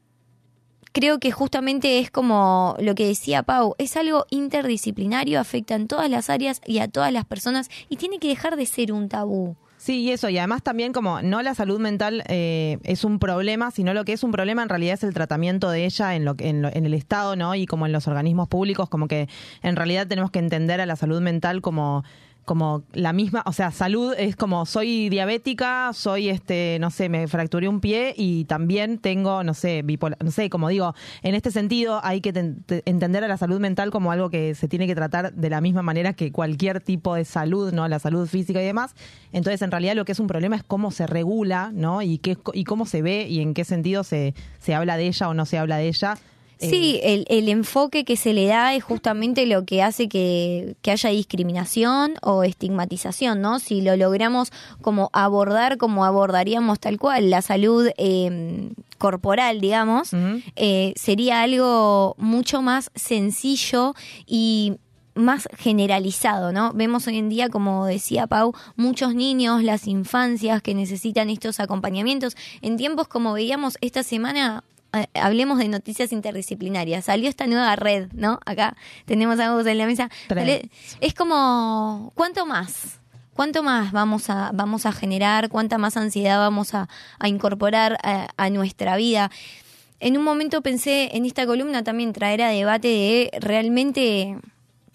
creo que justamente es como lo que decía Pau, es algo interdisciplinario, afecta en todas las áreas y a todas las personas y tiene que dejar de ser un tabú. Sí, y eso, y además también como no la salud mental eh, es un problema, sino lo que es un problema en realidad es el tratamiento de ella en, lo, en, lo- en el Estado, ¿no? Y como en los organismos públicos, como que en realidad tenemos que entender a la salud mental como como la misma, o sea, salud es como soy diabética, soy este, no sé, me fracturé un pie y también tengo, no sé, bipolar, no sé, como digo, en este sentido hay que ten- te- entender a la salud mental como algo que se tiene que tratar de la misma manera que cualquier tipo de salud, ¿no? La salud física y demás. Entonces, en realidad lo que es un problema es cómo se regula, ¿no? Y qué y cómo se ve y en qué sentido se se habla de ella o no se habla de ella. Eh, Sí, el, el enfoque que se le da es justamente lo que hace que, que haya discriminación o estigmatización, ¿no? Si lo logramos como abordar como abordaríamos tal cual la salud eh, corporal, digamos, eh, sería algo mucho más sencillo y más generalizado, ¿no? Vemos hoy en día, como decía Pau, muchos niños, las infancias que necesitan estos acompañamientos. En tiempos como veíamos esta semana, hablemos de noticias interdisciplinarias. Salió esta nueva red, ¿no? Acá tenemos algo en la mesa. Tres. Es como, ¿cuánto más? ¿Cuánto más vamos a, vamos a generar? ¿Cuánta más ansiedad vamos a, a incorporar a, a nuestra vida? En un momento pensé en esta columna también traer a debate de realmente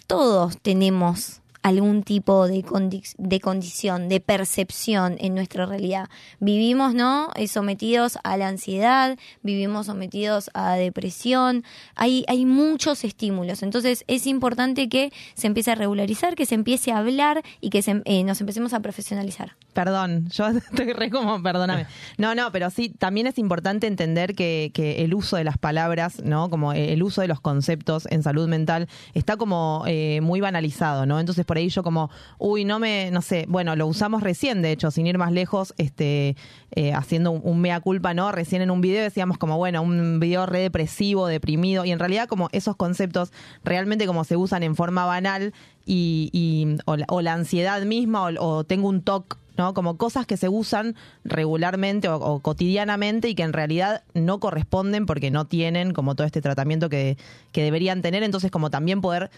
todos tenemos algún tipo de, condi- de condición, de percepción en nuestra realidad. Vivimos, ¿no? Eh, Sometidos a la ansiedad, vivimos sometidos a depresión, hay, hay muchos estímulos. Entonces es importante que se empiece a regularizar, que se empiece a hablar y que se- eh, nos empecemos a profesionalizar. Perdón, yo *laughs* estoy re como, perdóname. No, no, pero sí, también es importante entender que, que el uso de las palabras, ¿no? Como el uso de los conceptos en salud mental está como eh, muy banalizado, ¿no? Entonces por ahí yo como, uy, no me, no sé, bueno, lo usamos recién, de hecho, sin ir más lejos, este, eh, haciendo un, mea culpa, ¿no? Recién en un video decíamos como, bueno, un video re depresivo, deprimido, y en realidad como esos conceptos realmente como se usan en forma banal y, y- o, la, o la ansiedad misma o, o tengo un TOC ¿no? Como cosas que se usan regularmente o, o cotidianamente y que en realidad no corresponden porque no tienen como todo este tratamiento que, que deberían tener. Entonces, como también poder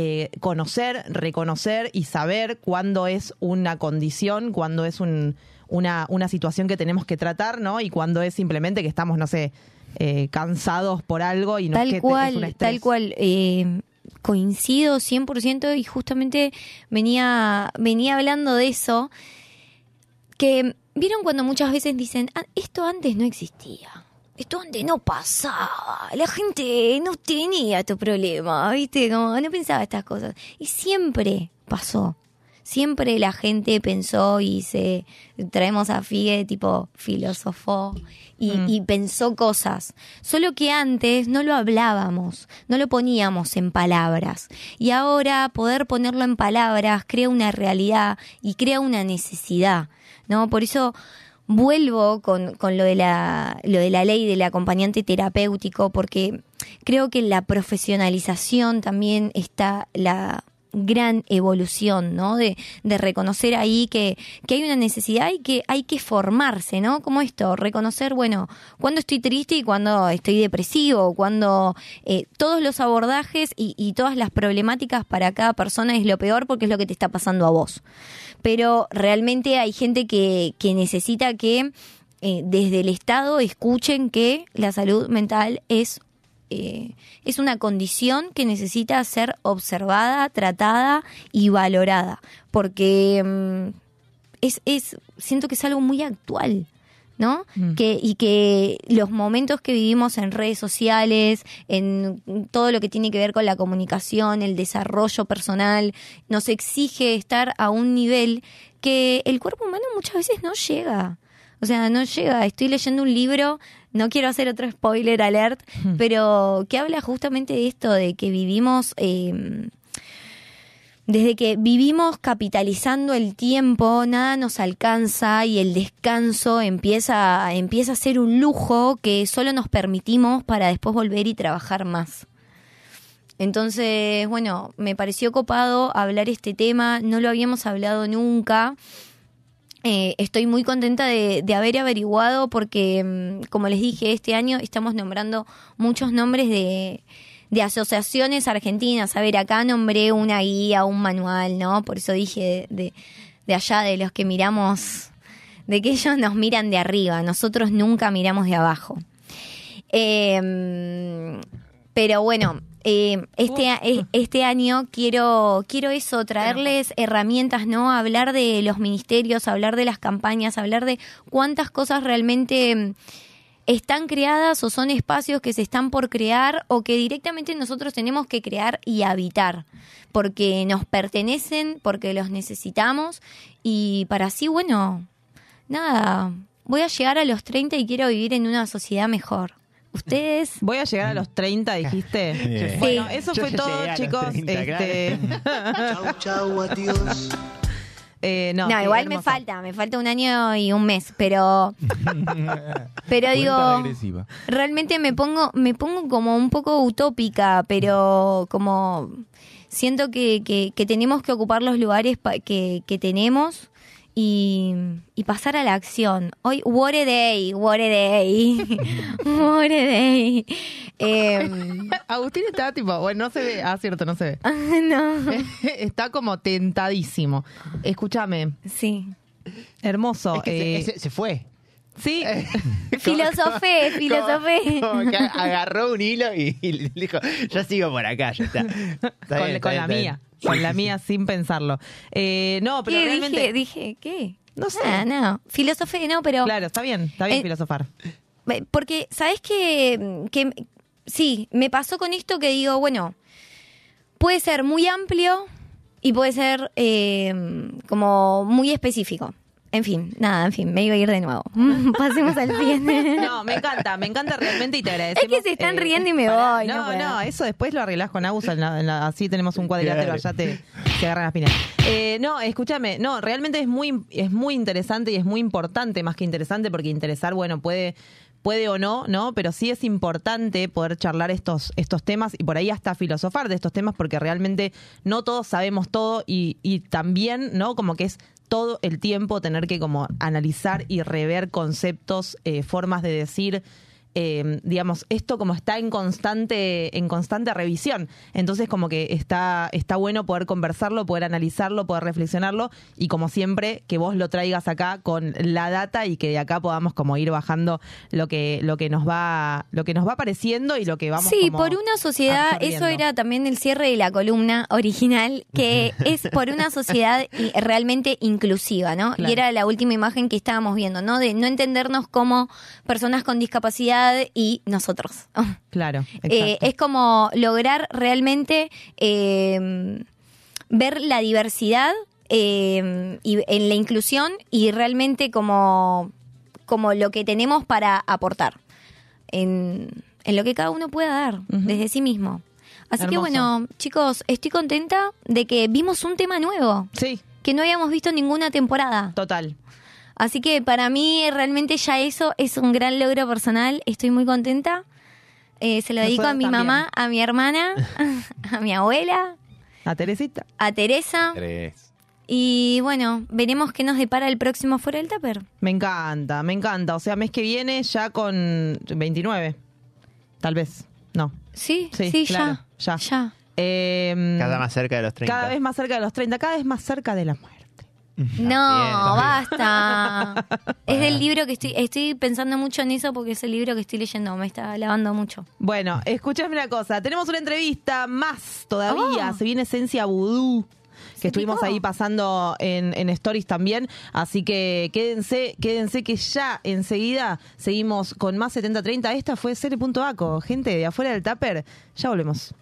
eh, conocer, reconocer y saber cuándo es una condición, cuándo es un- una, una situación que tenemos que tratar, ¿no? Y cuándo es simplemente que estamos, no sé, eh, cansados por algo y no es tal que te- es un cual, tal cual. eh, coincido 100% y justamente venía, venía hablando de eso. Que, ¿vieron cuando muchas veces dicen, "Ah, esto antes no existía? Esto antes no pasaba. La gente no tenía tu problema, ¿viste? Como no pensaba estas cosas. Y siempre pasó. Siempre la gente pensó y se traemos a Figue tipo filosofó y, Mm. y pensó cosas. Solo que antes no lo hablábamos, no lo poníamos en palabras. Y ahora poder ponerlo en palabras crea una realidad y crea una necesidad. ¿no? Por eso vuelvo con, con lo, de la, lo de la ley del acompañante terapéutico, porque creo que la profesionalización también está la gran evolución, ¿no? De, reconocer ahí que, que hay una necesidad y que hay que formarse, ¿no? Como esto, reconocer, bueno, cuando estoy triste y cuando estoy depresivo, cuando eh, todos los abordajes y, y todas las problemáticas para cada persona es lo peor porque es lo que te está pasando a vos. Pero realmente hay gente que, que necesita que eh, desde el Estado escuchen que la salud mental es eh, es una condición que necesita ser observada, tratada y valorada, porque mm, es, es, siento que es algo muy actual. ¿No? Que, y que los momentos que vivimos en redes sociales, en todo lo que tiene que ver con la comunicación, el desarrollo personal, nos exige estar a un nivel que el cuerpo humano muchas veces no llega. O sea, no llega. Estoy leyendo un libro, no quiero hacer otro spoiler alert, pero que habla justamente de esto, de que vivimos, eh, desde que vivimos capitalizando el tiempo, nada nos alcanza y el descanso empieza, empieza a ser un lujo que solo nos permitimos para después volver y trabajar más. Entonces, bueno, me pareció copado hablar este tema, no lo habíamos hablado nunca. Eh, estoy muy contenta de, haber averiguado porque, mm, como les dije, este año estamos nombrando muchos nombres de, asociaciones argentinas. A ver, acá nombré una guía, un manual, ¿no? Por eso dije de, allá, de los que miramos, de que ellos nos miran de arriba, nosotros nunca miramos de abajo. Eh, pero bueno, eh, este, este año quiero, quiero eso, traerles herramientas, ¿no? Hablar de los ministerios, hablar de las campañas, hablar de cuántas cosas realmente mm, están creadas o son espacios que se están por crear o que directamente nosotros tenemos que crear y habitar, porque nos pertenecen, porque los necesitamos y para así, bueno, nada, voy a llegar a los 30 y quiero vivir en una sociedad mejor. ¿Ustedes? Voy a llegar a los 30, dijiste. Bueno, eso Yo fue todo, chicos. 30, este... claro. chau, chau, adiós. *laughs* Eh, no, No, igual me falta, me falta un año y un mes, pero *laughs* pero digo, regresiva. realmente me pongo me pongo como un poco utópica, pero como Siento que, que- que tenemos que ocupar los lugares pa- que, que tenemos y, y pasar a la acción. Hoy, what a day, what a day, *laughs* what a day. Em, *laughs* Agustín está tipo, bueno, no se ve, ah, cierto, no se ve. *laughs* no. está como tentadísimo. Escúchame. Sí. Hermoso. Es que se- eh, se fue. Sí. *laughs* filosofé, filosofé. Como que agarró un hilo y, y dijo, yo sigo por acá, ya está. *laughs* Está con, bien, la bien. mía. Con la mía sin pensarlo. Eh, no, pero ¿Qué realmente. dije? Dije, ¿qué? No sé. Ah, no. Filosofé, no, pero. Claro, está bien, está bien Eh, filosofar. Eh, Porque, ¿sabes qué? Que, sí, me pasó con esto que digo, bueno, puede ser muy amplio y puede ser eh, como muy específico. En fin, nada, en fin, me iba a ir de nuevo. *laughs* Pasemos al siguiente. *laughs* No, me encanta, me encanta realmente y te agradecemos. Es que se están eh, riendo y me voy, no No, no, eso después lo arreglás con Agus, en la- en la- así tenemos un cuadrilátero, allá te, te agarran las pinas. Eh, no, escúchame, no, realmente es muy, es muy interesante y es muy importante, más que interesante, porque interesar, bueno, puede puede o no, ¿no? Pero sí es importante poder charlar estos, estos temas y por ahí hasta filosofar de estos temas porque realmente no todos sabemos todo y, y también, ¿no? Como que es todo el tiempo tener que como analizar y rever conceptos, eh, formas de decir, eh, digamos, esto como está en constante, en constante revisión. Entonces como que está, está bueno poder conversarlo, poder analizarlo, poder reflexionarlo y como siempre que vos lo traigas acá con la data y que de acá podamos como ir bajando lo que, lo que nos va, lo que nos va apareciendo y lo que vamos Sí, como por una sociedad, absorbiendo. eso era también el cierre de la columna original, que *laughs* es por una sociedad realmente inclusiva, ¿no? Claro. Y era la última imagen que estábamos viendo, ¿no? De no entendernos como personas con discapacidad y nosotros. *laughs* Claro, Eh, es como lograr realmente eh, ver la diversidad eh, y en la inclusión y realmente como, como lo que tenemos para aportar en, en lo que cada uno pueda dar desde sí mismo. Así que bueno, chicos, estoy contenta de que vimos un tema nuevo. Sí. Que no habíamos visto en ninguna temporada. Total. Así que para mí realmente ya eso es un gran logro personal. Estoy muy contenta. Eh, se lo dedico a mi también. mamá, a mi hermana, *laughs* a mi abuela, A Teresita. a Teresa. Tres. Y bueno, veremos qué nos depara el próximo Fuera del Tupper. Me encanta, me encanta. O sea, mes que viene ya con 29. Tal vez. No. Sí, sí, claro, ya. Ya. Eh, Cada más cerca de los 30. Cada vez más cerca de los 30, cada vez más cerca de la muerte. No, basta. *laughs* es del libro que estoy, estoy pensando mucho en eso porque es el libro que estoy leyendo, me está lavando mucho. Bueno, escúchame una cosa. Tenemos una entrevista más todavía. Oh. Se viene Esencia Vudú. Que estuvimos ahí pasando en, en Stories también. Así que quédense, quédense que ya enseguida seguimos con más 7030. Esta fue Cere.aco. Gente de afuera del Tupper. Ya volvemos.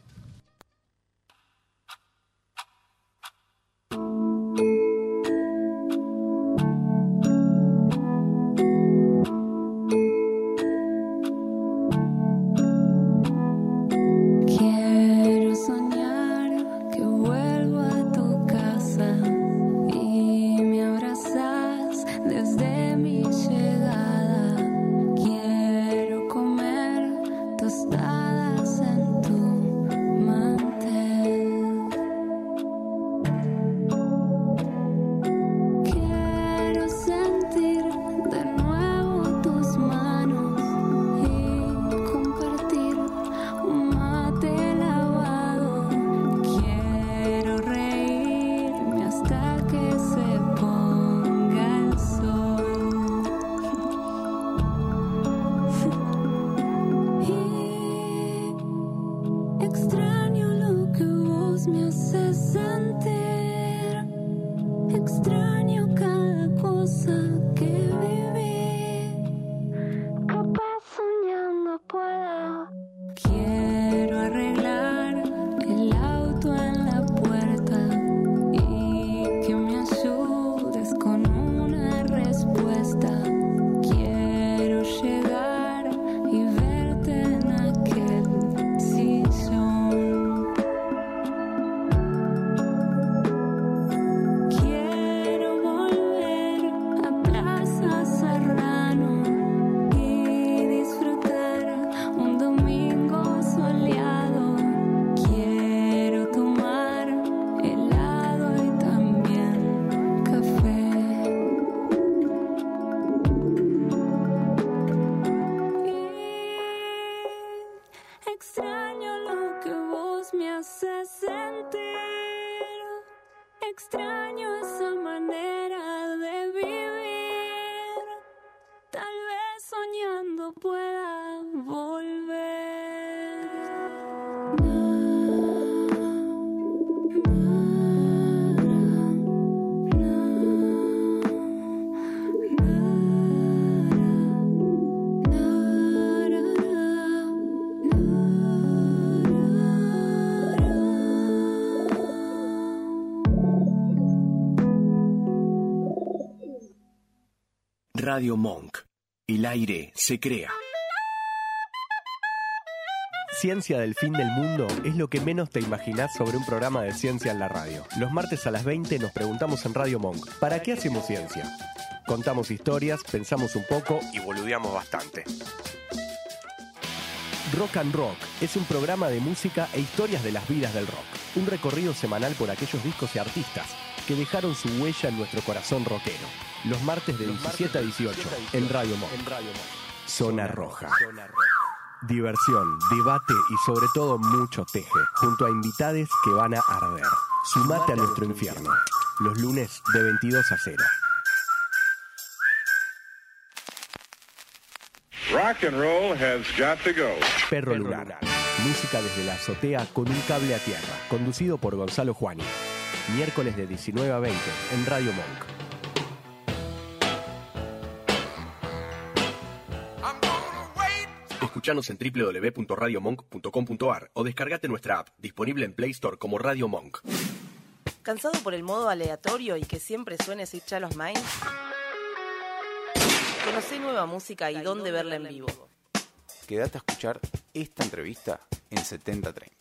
Radio Monk. El aire se crea. Ciencia del fin del mundo es lo que menos te imaginás sobre un programa de ciencia en la radio. Los martes a las 20 nos preguntamos en Radio Monk, ¿para qué hacemos ciencia? Contamos historias, pensamos un poco y boludeamos bastante. Rock and Rock es un programa de música e historias de las vidas del rock. Un recorrido semanal por aquellos discos y artistas que dejaron su huella en nuestro corazón rockero. Los martes de 17 a 18 en Radio Monk. Zona Roja. Diversión, debate y sobre todo mucho teje, junto a invitades que van a arder. Sumate a nuestro infierno. Los lunes de 22 a 0. Rock and roll has got to go. Perro Lunar. Música desde la azotea con un cable a tierra. Conducido por Gonzalo Juani. Miércoles de 19 a 20 en Radio Monk. Escuchanos en www.radiomonk.com.ar o descargate nuestra app, disponible en Play Store como Radio Monk. ¿Cansado por el modo aleatorio y que siempre suene Sweet Charles Minds? Conocé nueva música y dónde verla en vivo. Quédate a escuchar esta entrevista en 7030.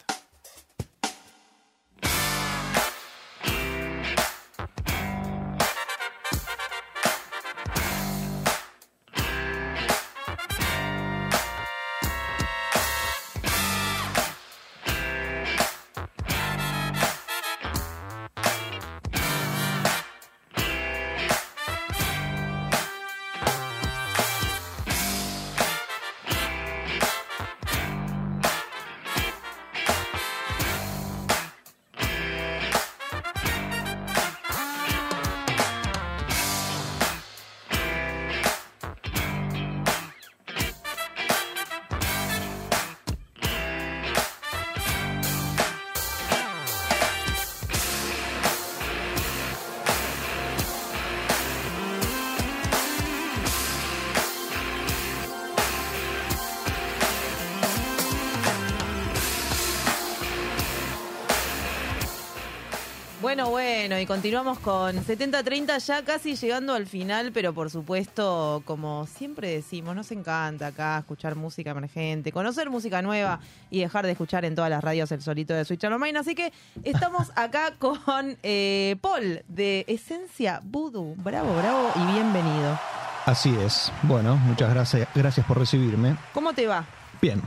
Y continuamos con 70-30 ya casi llegando al final, pero por supuesto, como siempre decimos, nos encanta acá escuchar música emergente, conocer música nueva y dejar de escuchar en todas las radios el solito de Switch Online. Así que estamos *laughs* acá con eh, Paul de Esencia Voodoo. Bravo, bravo y bienvenido. Así es. Bueno, muchas gracias, gracias por recibirme. ¿Cómo te va? Bien.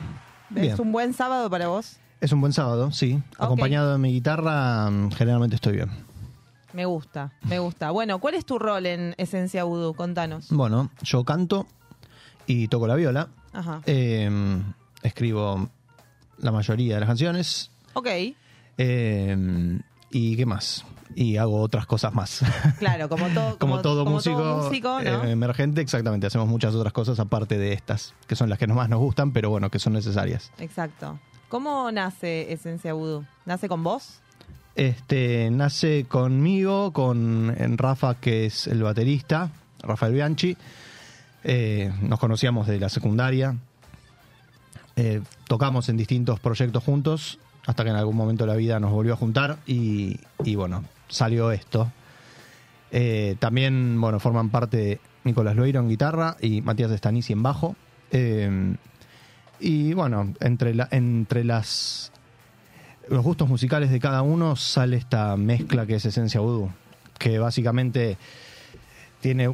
Bien. ¿Es un buen sábado para vos? Es un buen sábado, sí. Acompañado de mi guitarra, mm, generalmente estoy bien. Me gusta, me gusta. Bueno, ¿cuál es tu rol en Esencia Voodoo? Contanos. Bueno, yo canto y toco la viola. Ajá. Eh, escribo la mayoría de las canciones. Ok. Eh, ¿Y qué más? Y hago otras cosas más. Claro, como todo, *laughs* como, todo como músico, todo músico, ¿no? eh, emergente, exactamente. Hacemos muchas otras cosas aparte de estas, que son las que más nos gustan, pero bueno, que son necesarias. Exacto. ¿Cómo nace Esencia Voodoo? ¿Nace con vos? Este nace conmigo, con Rafa, que es el baterista, Rafael Bianchi. Eh, nos conocíamos de la secundaria. Eh, tocamos en distintos proyectos juntos, hasta que en algún momento de la vida nos volvió a juntar y, bueno, salió esto. Eh, también, bueno, forman parte Nicolás Loiro en guitarra y Matías Stanisi en bajo. Y bueno, entre, la, entre las los gustos musicales de cada uno sale esta mezcla que es Esencia Voodoo, que básicamente tiene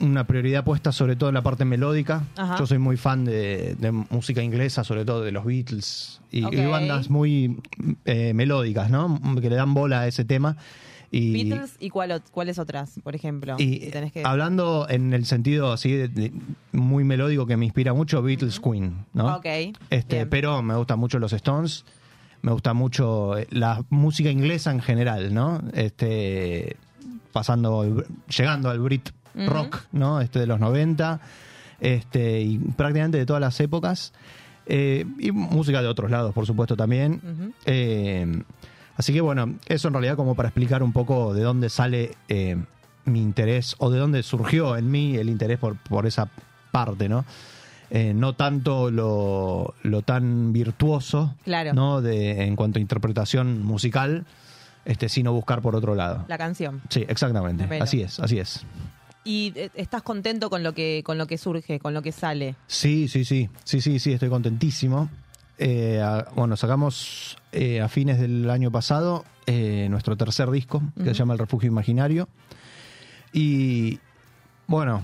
una prioridad puesta sobre todo en la parte melódica. Ajá. Yo soy muy fan de, de música inglesa, sobre todo de los Beatles y, bandas muy eh, melódicas, ¿no? Que le dan bola a ese tema. Y, Beatles y cuál cuáles otras, por ejemplo. y si tenés que- hablando en el sentido así de- de- muy melódico que me inspira mucho, Beatles Queen, ¿no? Ok. Este, bien. pero me gustan mucho los Stones, me gusta mucho eh, la música inglesa en general, ¿no? Este, pasando, llegando al Brit rock, ¿no? Este de los 90, este, y prácticamente de todas las épocas. Eh, y música de otros lados, por supuesto, también. Eh, así que bueno, eso en realidad como para explicar un poco de dónde sale eh, mi interés o de dónde surgió en mí el interés por, por esa parte, ¿no? Eh, no tanto lo, lo tan virtuoso, Claro. ¿no? De, en cuanto a interpretación musical, este, sino buscar por otro lado. La canción. Sí, exactamente. Pero- Así es, así es. ¿Y eh, estás contento con lo que con lo que surge, con lo que sale? Sí, sí, sí, sí, sí, sí, estoy contentísimo. Eh, a- bueno, sacamos eh, a fines del año pasado eh, nuestro tercer disco, que se llama El Refugio Imaginario. Y bueno,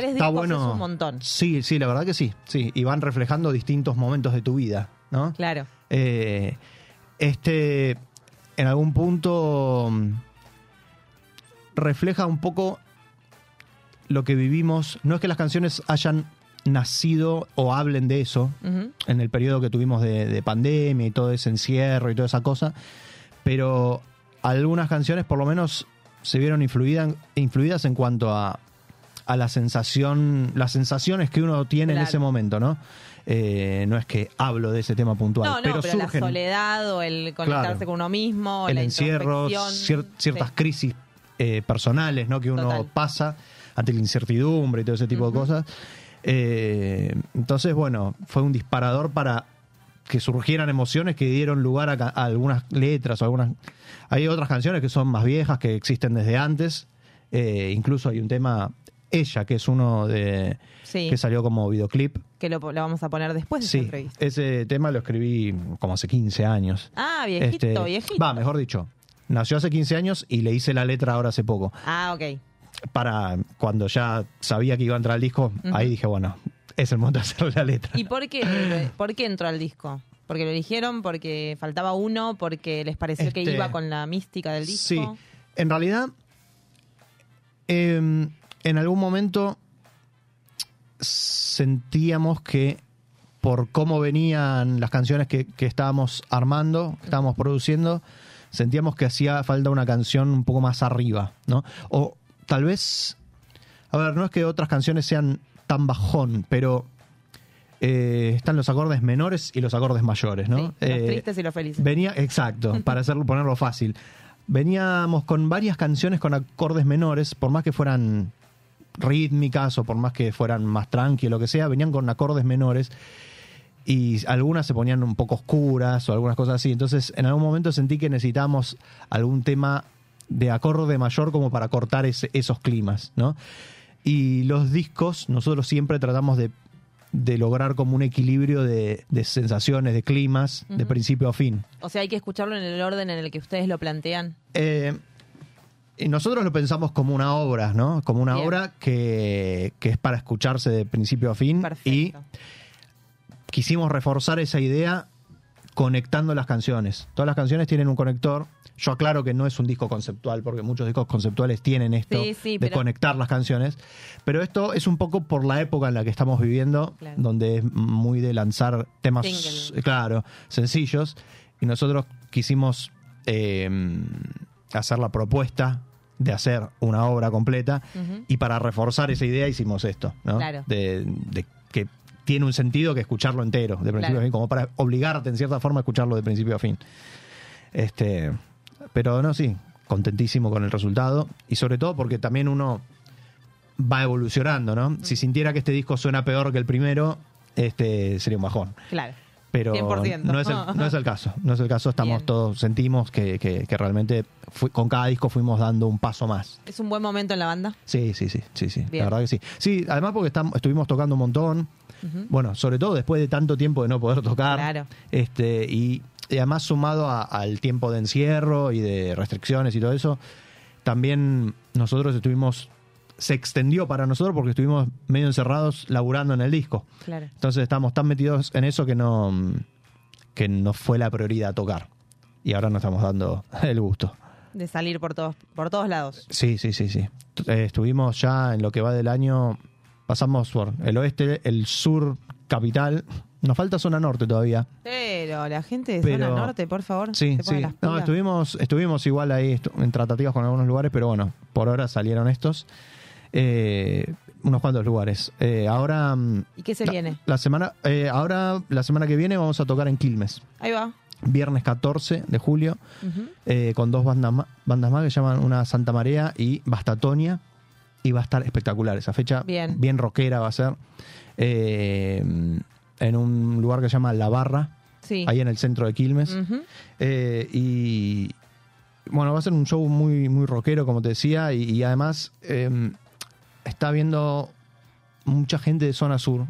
Tres está discos bueno. es un montón. Sí, sí, la verdad que sí, sí. Y van reflejando distintos momentos de tu vida, ¿no? Claro. Eh, este, en algún punto, mm, refleja un poco lo que vivimos. No es que las canciones hayan nacido o hablen de eso en el periodo que tuvimos de, de pandemia y todo ese encierro y toda esa cosa, pero algunas canciones por lo menos se vieron influidas, influidas en cuanto a, a la sensación, las sensaciones que uno tiene en ese momento, ¿no? Eh, no es que hablo de ese tema puntual, No, no, pero, pero, surgen la soledad o el conectarse Claro. con uno mismo, el la encierro, cier- ciertas Sí. crisis eh, personales ¿no? que uno Total. pasa ante la incertidumbre y todo ese tipo de cosas. Eh, entonces, bueno, fue un disparador para que surgieran emociones que dieron lugar a, a algunas letras o algunas... Hay otras canciones que son más viejas, que existen desde antes. Incluso hay un tema, Ella, que es uno de... Sí. que salió como videoclip. Que lo, lo vamos a poner después de esta Sí, entrevista. ese tema lo escribí como hace 15 años. Ah, viejito, Este, viejito. Va, mejor dicho. Nació hace 15 años y le hice la letra ahora hace poco. Ah, ok. Para cuando ya sabía que iba a entrar al disco, ahí dije, bueno, es el momento de hacerle la letra. ¿Y por qué, por qué entró al disco? ¿Porque lo eligieron? ¿Porque faltaba uno? ¿Porque les pareció que Este, iba con la mística del disco? Sí, en realidad, em, en algún momento sentíamos que por cómo venían las canciones que, que estábamos armando, que estábamos produciendo, sentíamos que hacía falta una canción un poco más arriba, ¿no? O tal vez, a ver, no es que otras canciones sean tan bajón, pero eh, están los acordes menores y los acordes mayores, ¿no? Los Eh, tristes y los felices. Venía, exacto, *laughs* para hacerlo, ponerlo fácil. Veníamos con varias canciones con acordes menores, por más que fueran rítmicas o por más que fueran más tranqui o lo que sea, venían con acordes menores y algunas se ponían un poco oscuras o algunas cosas así. Entonces, en algún momento sentí que necesitábamos algún tema de acorde mayor como para cortar ese- esos climas, ¿no? Y los discos, nosotros siempre tratamos de, de lograr como un equilibrio de, de sensaciones, de climas, de principio a fin. O sea, hay que escucharlo en el orden en el que ustedes lo plantean. Eh, nosotros lo pensamos como una obra, ¿no? Como una Bien. obra que, que es para escucharse de principio a fin. Y quisimos reforzar esa idea conectando las canciones. Todas las canciones tienen un conector. Yo aclaro que no es un disco conceptual, porque muchos discos conceptuales tienen esto Sí, sí, de pero- conectar las canciones. Pero esto es un poco por la época en la que estamos viviendo, Claro. donde es muy de lanzar temas, Single. claro, sencillos. Y nosotros quisimos eh, hacer la propuesta de hacer una obra completa. Y para reforzar esa idea hicimos esto, ¿no? Claro. De, de que tiene un sentido que escucharlo entero, de principio Claro. a fin, como para obligarte en cierta forma a escucharlo de principio a fin. Este, pero no, sí, contentísimo con el resultado y sobre todo porque también uno va evolucionando, ¿no? Si sintiera que este disco suena peor que el primero, este sería un bajón. Claro. Pero 100%. no es, el, no es el caso, no es el caso, estamos Bien. todos, sentimos que, que- que realmente con cada disco fuimos dando un paso más. ¿Es un buen momento en la banda? Sí, sí, sí, sí, sí, Bien. la verdad que sí. Sí, además porque estamos, estuvimos tocando un montón, bueno, sobre todo después de tanto tiempo de no poder tocar. Claro. Este, y, y además sumado a- al tiempo de encierro y de restricciones y todo eso, también nosotros estuvimos, se extendió para nosotros porque estuvimos medio encerrados laburando en el disco. Claro. Entonces estamos tan metidos en eso que no, que no fue la prioridad tocar. Y ahora nos estamos dando *laughs* el gusto. de salir por todos, por todos lados. Sí, sí, sí, sí. Eh, estuvimos ya en lo que va del año, pasamos por el oeste, el sur capital. Nos falta zona norte todavía. Pero la gente de Pero- zona norte, por favor. Sí, sí. No, estuvimos, estuvimos igual ahí en tratativas con algunos lugares, pero bueno, por ahora salieron estos. Eh, unos cuantos lugares. Eh, ahora. mm, ¿Y qué se la- viene? La semana, eh, ahora, la semana que viene, vamos a tocar en Quilmes. Ahí va. Viernes 14 de julio, con dos bandas, bandas más que se llaman una Santa Marea y Bastatonia. Y va a estar espectacular esa fecha. Bien. Bien rockera va a ser. En un lugar que se llama La Barra, Sí. ahí en el centro de Quilmes. Y bueno, va a ser un show muy, muy rockero, como te decía, y, y además eh, está viendo mucha gente de zona sur.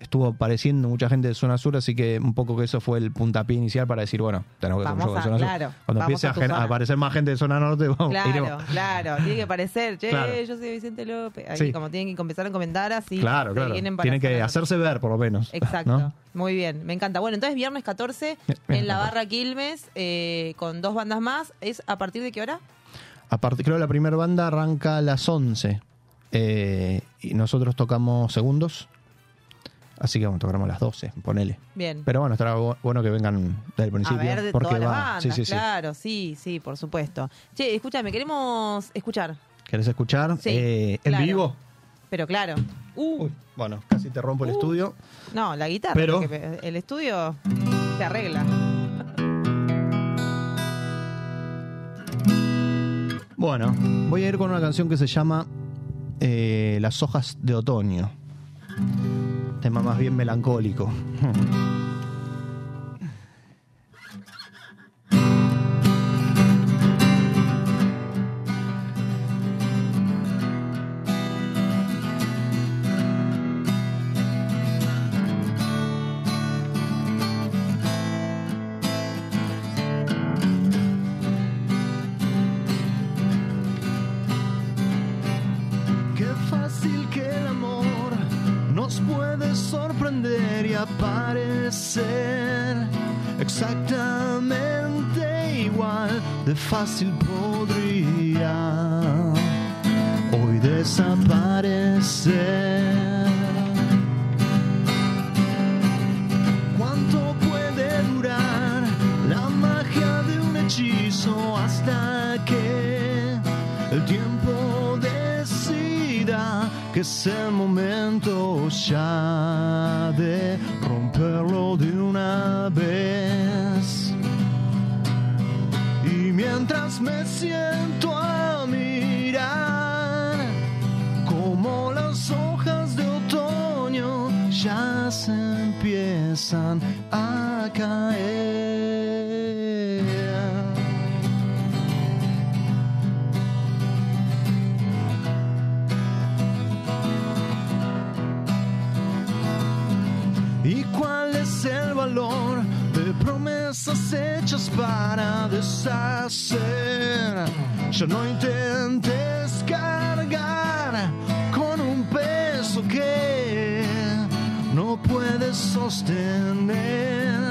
Estuvo apareciendo mucha gente de zona sur, así que un poco que eso fue el puntapié inicial para decir, bueno, tenemos que hacer un show de a- zona claro, sur. Cuando empiece a a, a aparecer más gente de zona norte, vamos, Claro, iremos. claro. Tiene que parecer, che, Claro. yo soy Vicente López. Ahí, Sí. como tienen que empezar a comentar así. Claro, claro. Tienen que norte. hacerse ver, por lo menos. Exacto. ¿no? Muy bien, me encanta. Bueno, entonces viernes 14 Viernes *laughs* en la 14. barra Quilmes eh, con dos bandas más. ¿Es a partir de qué hora? Aparte, creo que la primera banda arranca a las 11. Eh, y nosotros tocamos segundos. Así que bueno, tocaremos a las 12, ponele. Bien. Pero bueno, estará bu- bueno que vengan desde el A principio. ver, de porque todas las va. bandas, sí, sí, sí. claro, sí, sí, por supuesto. Che, escúchame, queremos escuchar, ¿Querés escuchar? Sí, Eh, ¿En claro. vivo? pero claro. Uh, Bueno, casi te rompo el Uh. estudio. no, la guitarra, Pero- el estudio se arregla. Bueno, voy a ir con una canción que se llama eh, Las hojas de otoño. Tema más bien melancólico. Aparecer exactamente igual de fácil podría hoy desaparecer. ¿Cuánto puede durar la magia de un hechizo hasta que el tiempo decida que es el momento ya me siento a mirar como las hojas de otoño ya se empiezan a caer. Para deshacer? Ya no intentes cargar con un peso que no puedes sostener.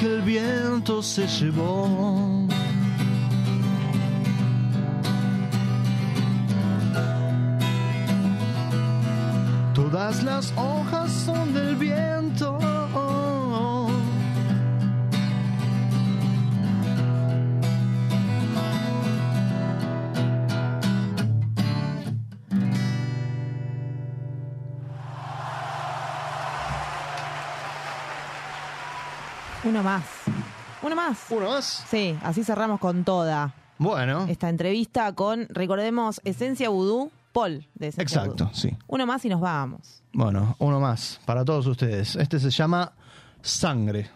Que el viento se llevó. Uno más. ¿Uno más? Sí, así cerramos con toda Bueno, esta entrevista con, recordemos, Esencia Vudú, Paul de Esencia exacto, Vudú. sí. Uno más y nos vamos. Bueno, uno más para todos ustedes. Este se llama Sangre.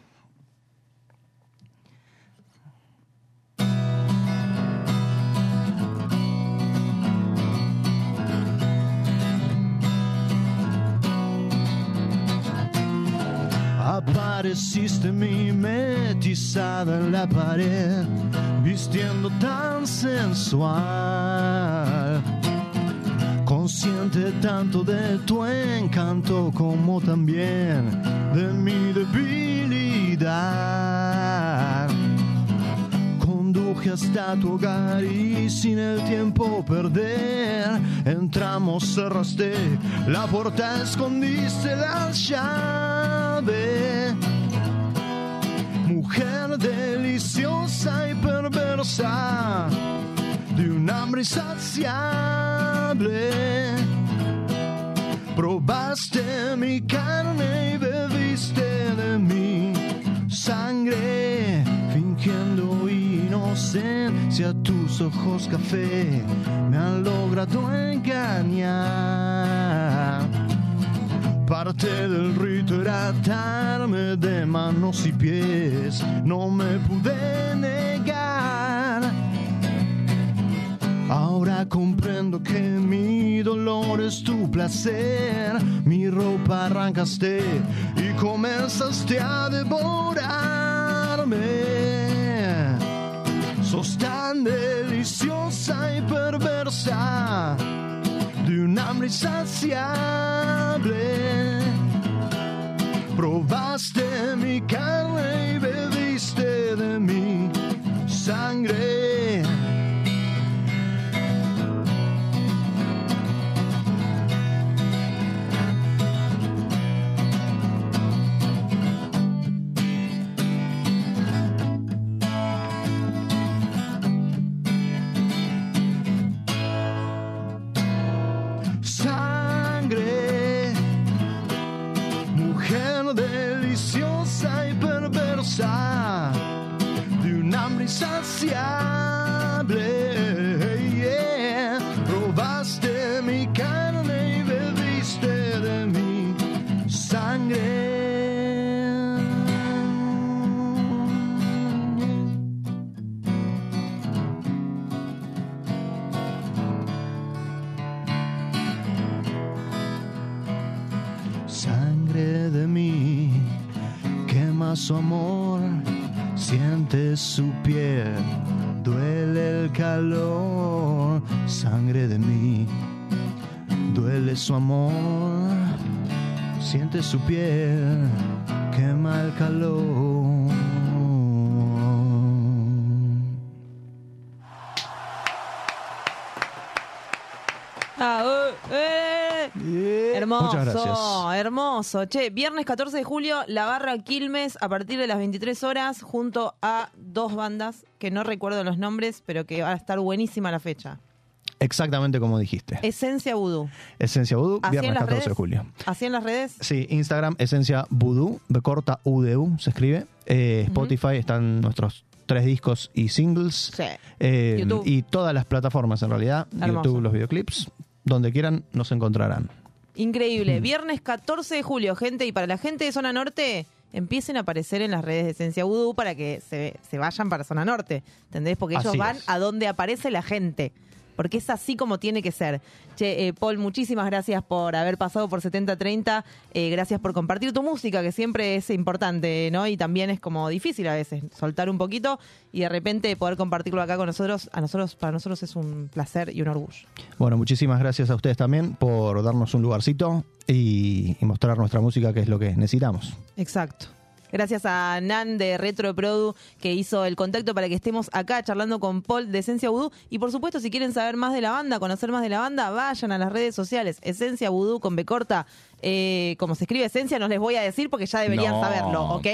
Apareciste mimetizada en la pared, vistiendo tan sensual. Consciente tanto de tu encanto como también de mi debilidad. Conduje hasta tu hogar y sin el tiempo perder, entramos, cerraste la puerta, escondiste la Mujer deliciosa y perversa, de un hambre insaciable. Probaste mi carne y bebiste de mi sangre, fingiendo inocencia. Tus ojos café me han logrado engañar. Parte del rito era atarme de manos y pies, no me pude negar. Ahora comprendo que mi dolor es tu placer. Mi ropa arrancaste y comenzaste a devorarme. Sos tan deliciosa y perversa, de un hambre insaciable. Probaste mi carne y bebiste de mi sangre. sangre. Insaciable. yeah. Robaste mi carne y bebiste de mi sangre. Sangre de mí, quema su amor, siente su piel, duele el calor. Sangre de mí, duele su amor, siente su piel, quema el calor. Ah, eh, eh. Hermoso, Muchas gracias. hermoso. Che, viernes 14 de julio, la barra Quilmes a partir de las 23 horas junto a dos bandas que no recuerdo los nombres, pero que va a estar buenísima la fecha. Exactamente como dijiste. Esencia Vudú. Esencia Voodoo, ¿Así en viernes las 14 de julio. ¿Así en las redes? Sí, Instagram, Esencia Voodoo, B corta UDU, se escribe. Eh, Spotify están nuestros tres discos y singles. Sí. Eh. Y todas las plataformas en realidad. Hermoso. YouTube, los videoclips. Donde quieran nos encontrarán. Increíble. Viernes 14 de julio, gente. Y para la gente de Zona Norte, empiecen a aparecer en las redes de Esencia Vudú para que se, se vayan para Zona Norte. ¿Entendés? Porque ellos Así van es. a donde aparece la gente. Porque es así como tiene que ser. Che, eh, Paul, muchísimas gracias por haber pasado por 7030. Eh, gracias por compartir tu música, que siempre es importante, ¿no? Y también es como difícil a veces soltar un poquito y de repente poder compartirlo acá con nosotros. A nosotros, para nosotros es un placer y un orgullo. Bueno, muchísimas gracias a ustedes también por darnos un lugarcito y, y mostrar nuestra música, que es lo que necesitamos. Exacto. Gracias a Nan de Retro Produ que hizo el contacto para que estemos acá charlando con Paul de Esencia Vudú. Y por supuesto, si quieren saber más de la banda, conocer más de la banda, vayan a las redes sociales. Esencia Vudú con B corta. Eh, como se escribe Esencia, no les voy a decir porque ya deberían No. saberlo, ¿ok?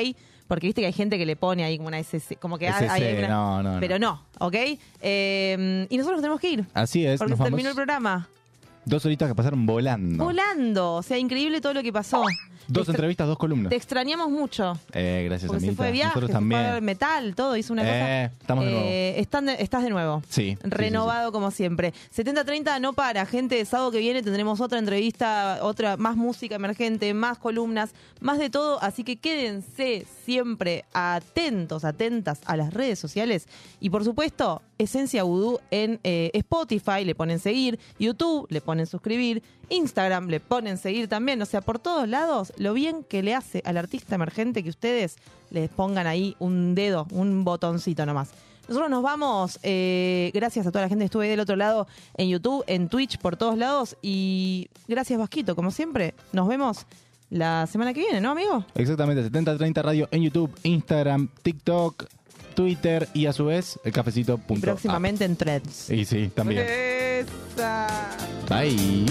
Porque viste que hay gente que le pone ahí como una SS, como que hay- SC, hay una- no, no. Pero no, ¿ok? Eh, y nosotros nos tenemos que ir. Así es, Porque nos vamos. terminó el programa. Dos horitas que pasaron volando. Volando. O sea, increíble todo lo que pasó. Dos Te entrevistas, dos columnas. Te extrañamos mucho. Eh, gracias, Porque se Anita. fue de viaje, Nosotros se fue también. metal, todo, hizo una Eh, cosa. estamos de nuevo. están de- estás de nuevo. Sí. sí, sí, Renovado como siempre. 70-30 no para, gente. Sábado que viene tendremos otra entrevista, otra más música emergente, más columnas, más de todo. Así que quédense siempre atentos, atentas a las redes sociales. Y por supuesto, Esencia Vudú en eh, Spotify, le ponen seguir, YouTube, le ponen suscribir, Instagram, le ponen seguir también. O sea, por todos lados, lo bien que le hace al artista emergente que ustedes les pongan ahí un dedo, un botoncito nomás. Nosotros nos vamos, eh, gracias a toda la gente que estuvo ahí del otro lado, en YouTube, en Twitch, por todos lados. Y gracias, Vasquito, como siempre. Nos vemos la semana que viene, ¿no, amigo? Exactamente, 7030 Radio en YouTube, Instagram, TikTok, Twitter y a su vez el cafecito.app. Próximamente en Threads. Y sí, también. Esa. Bye.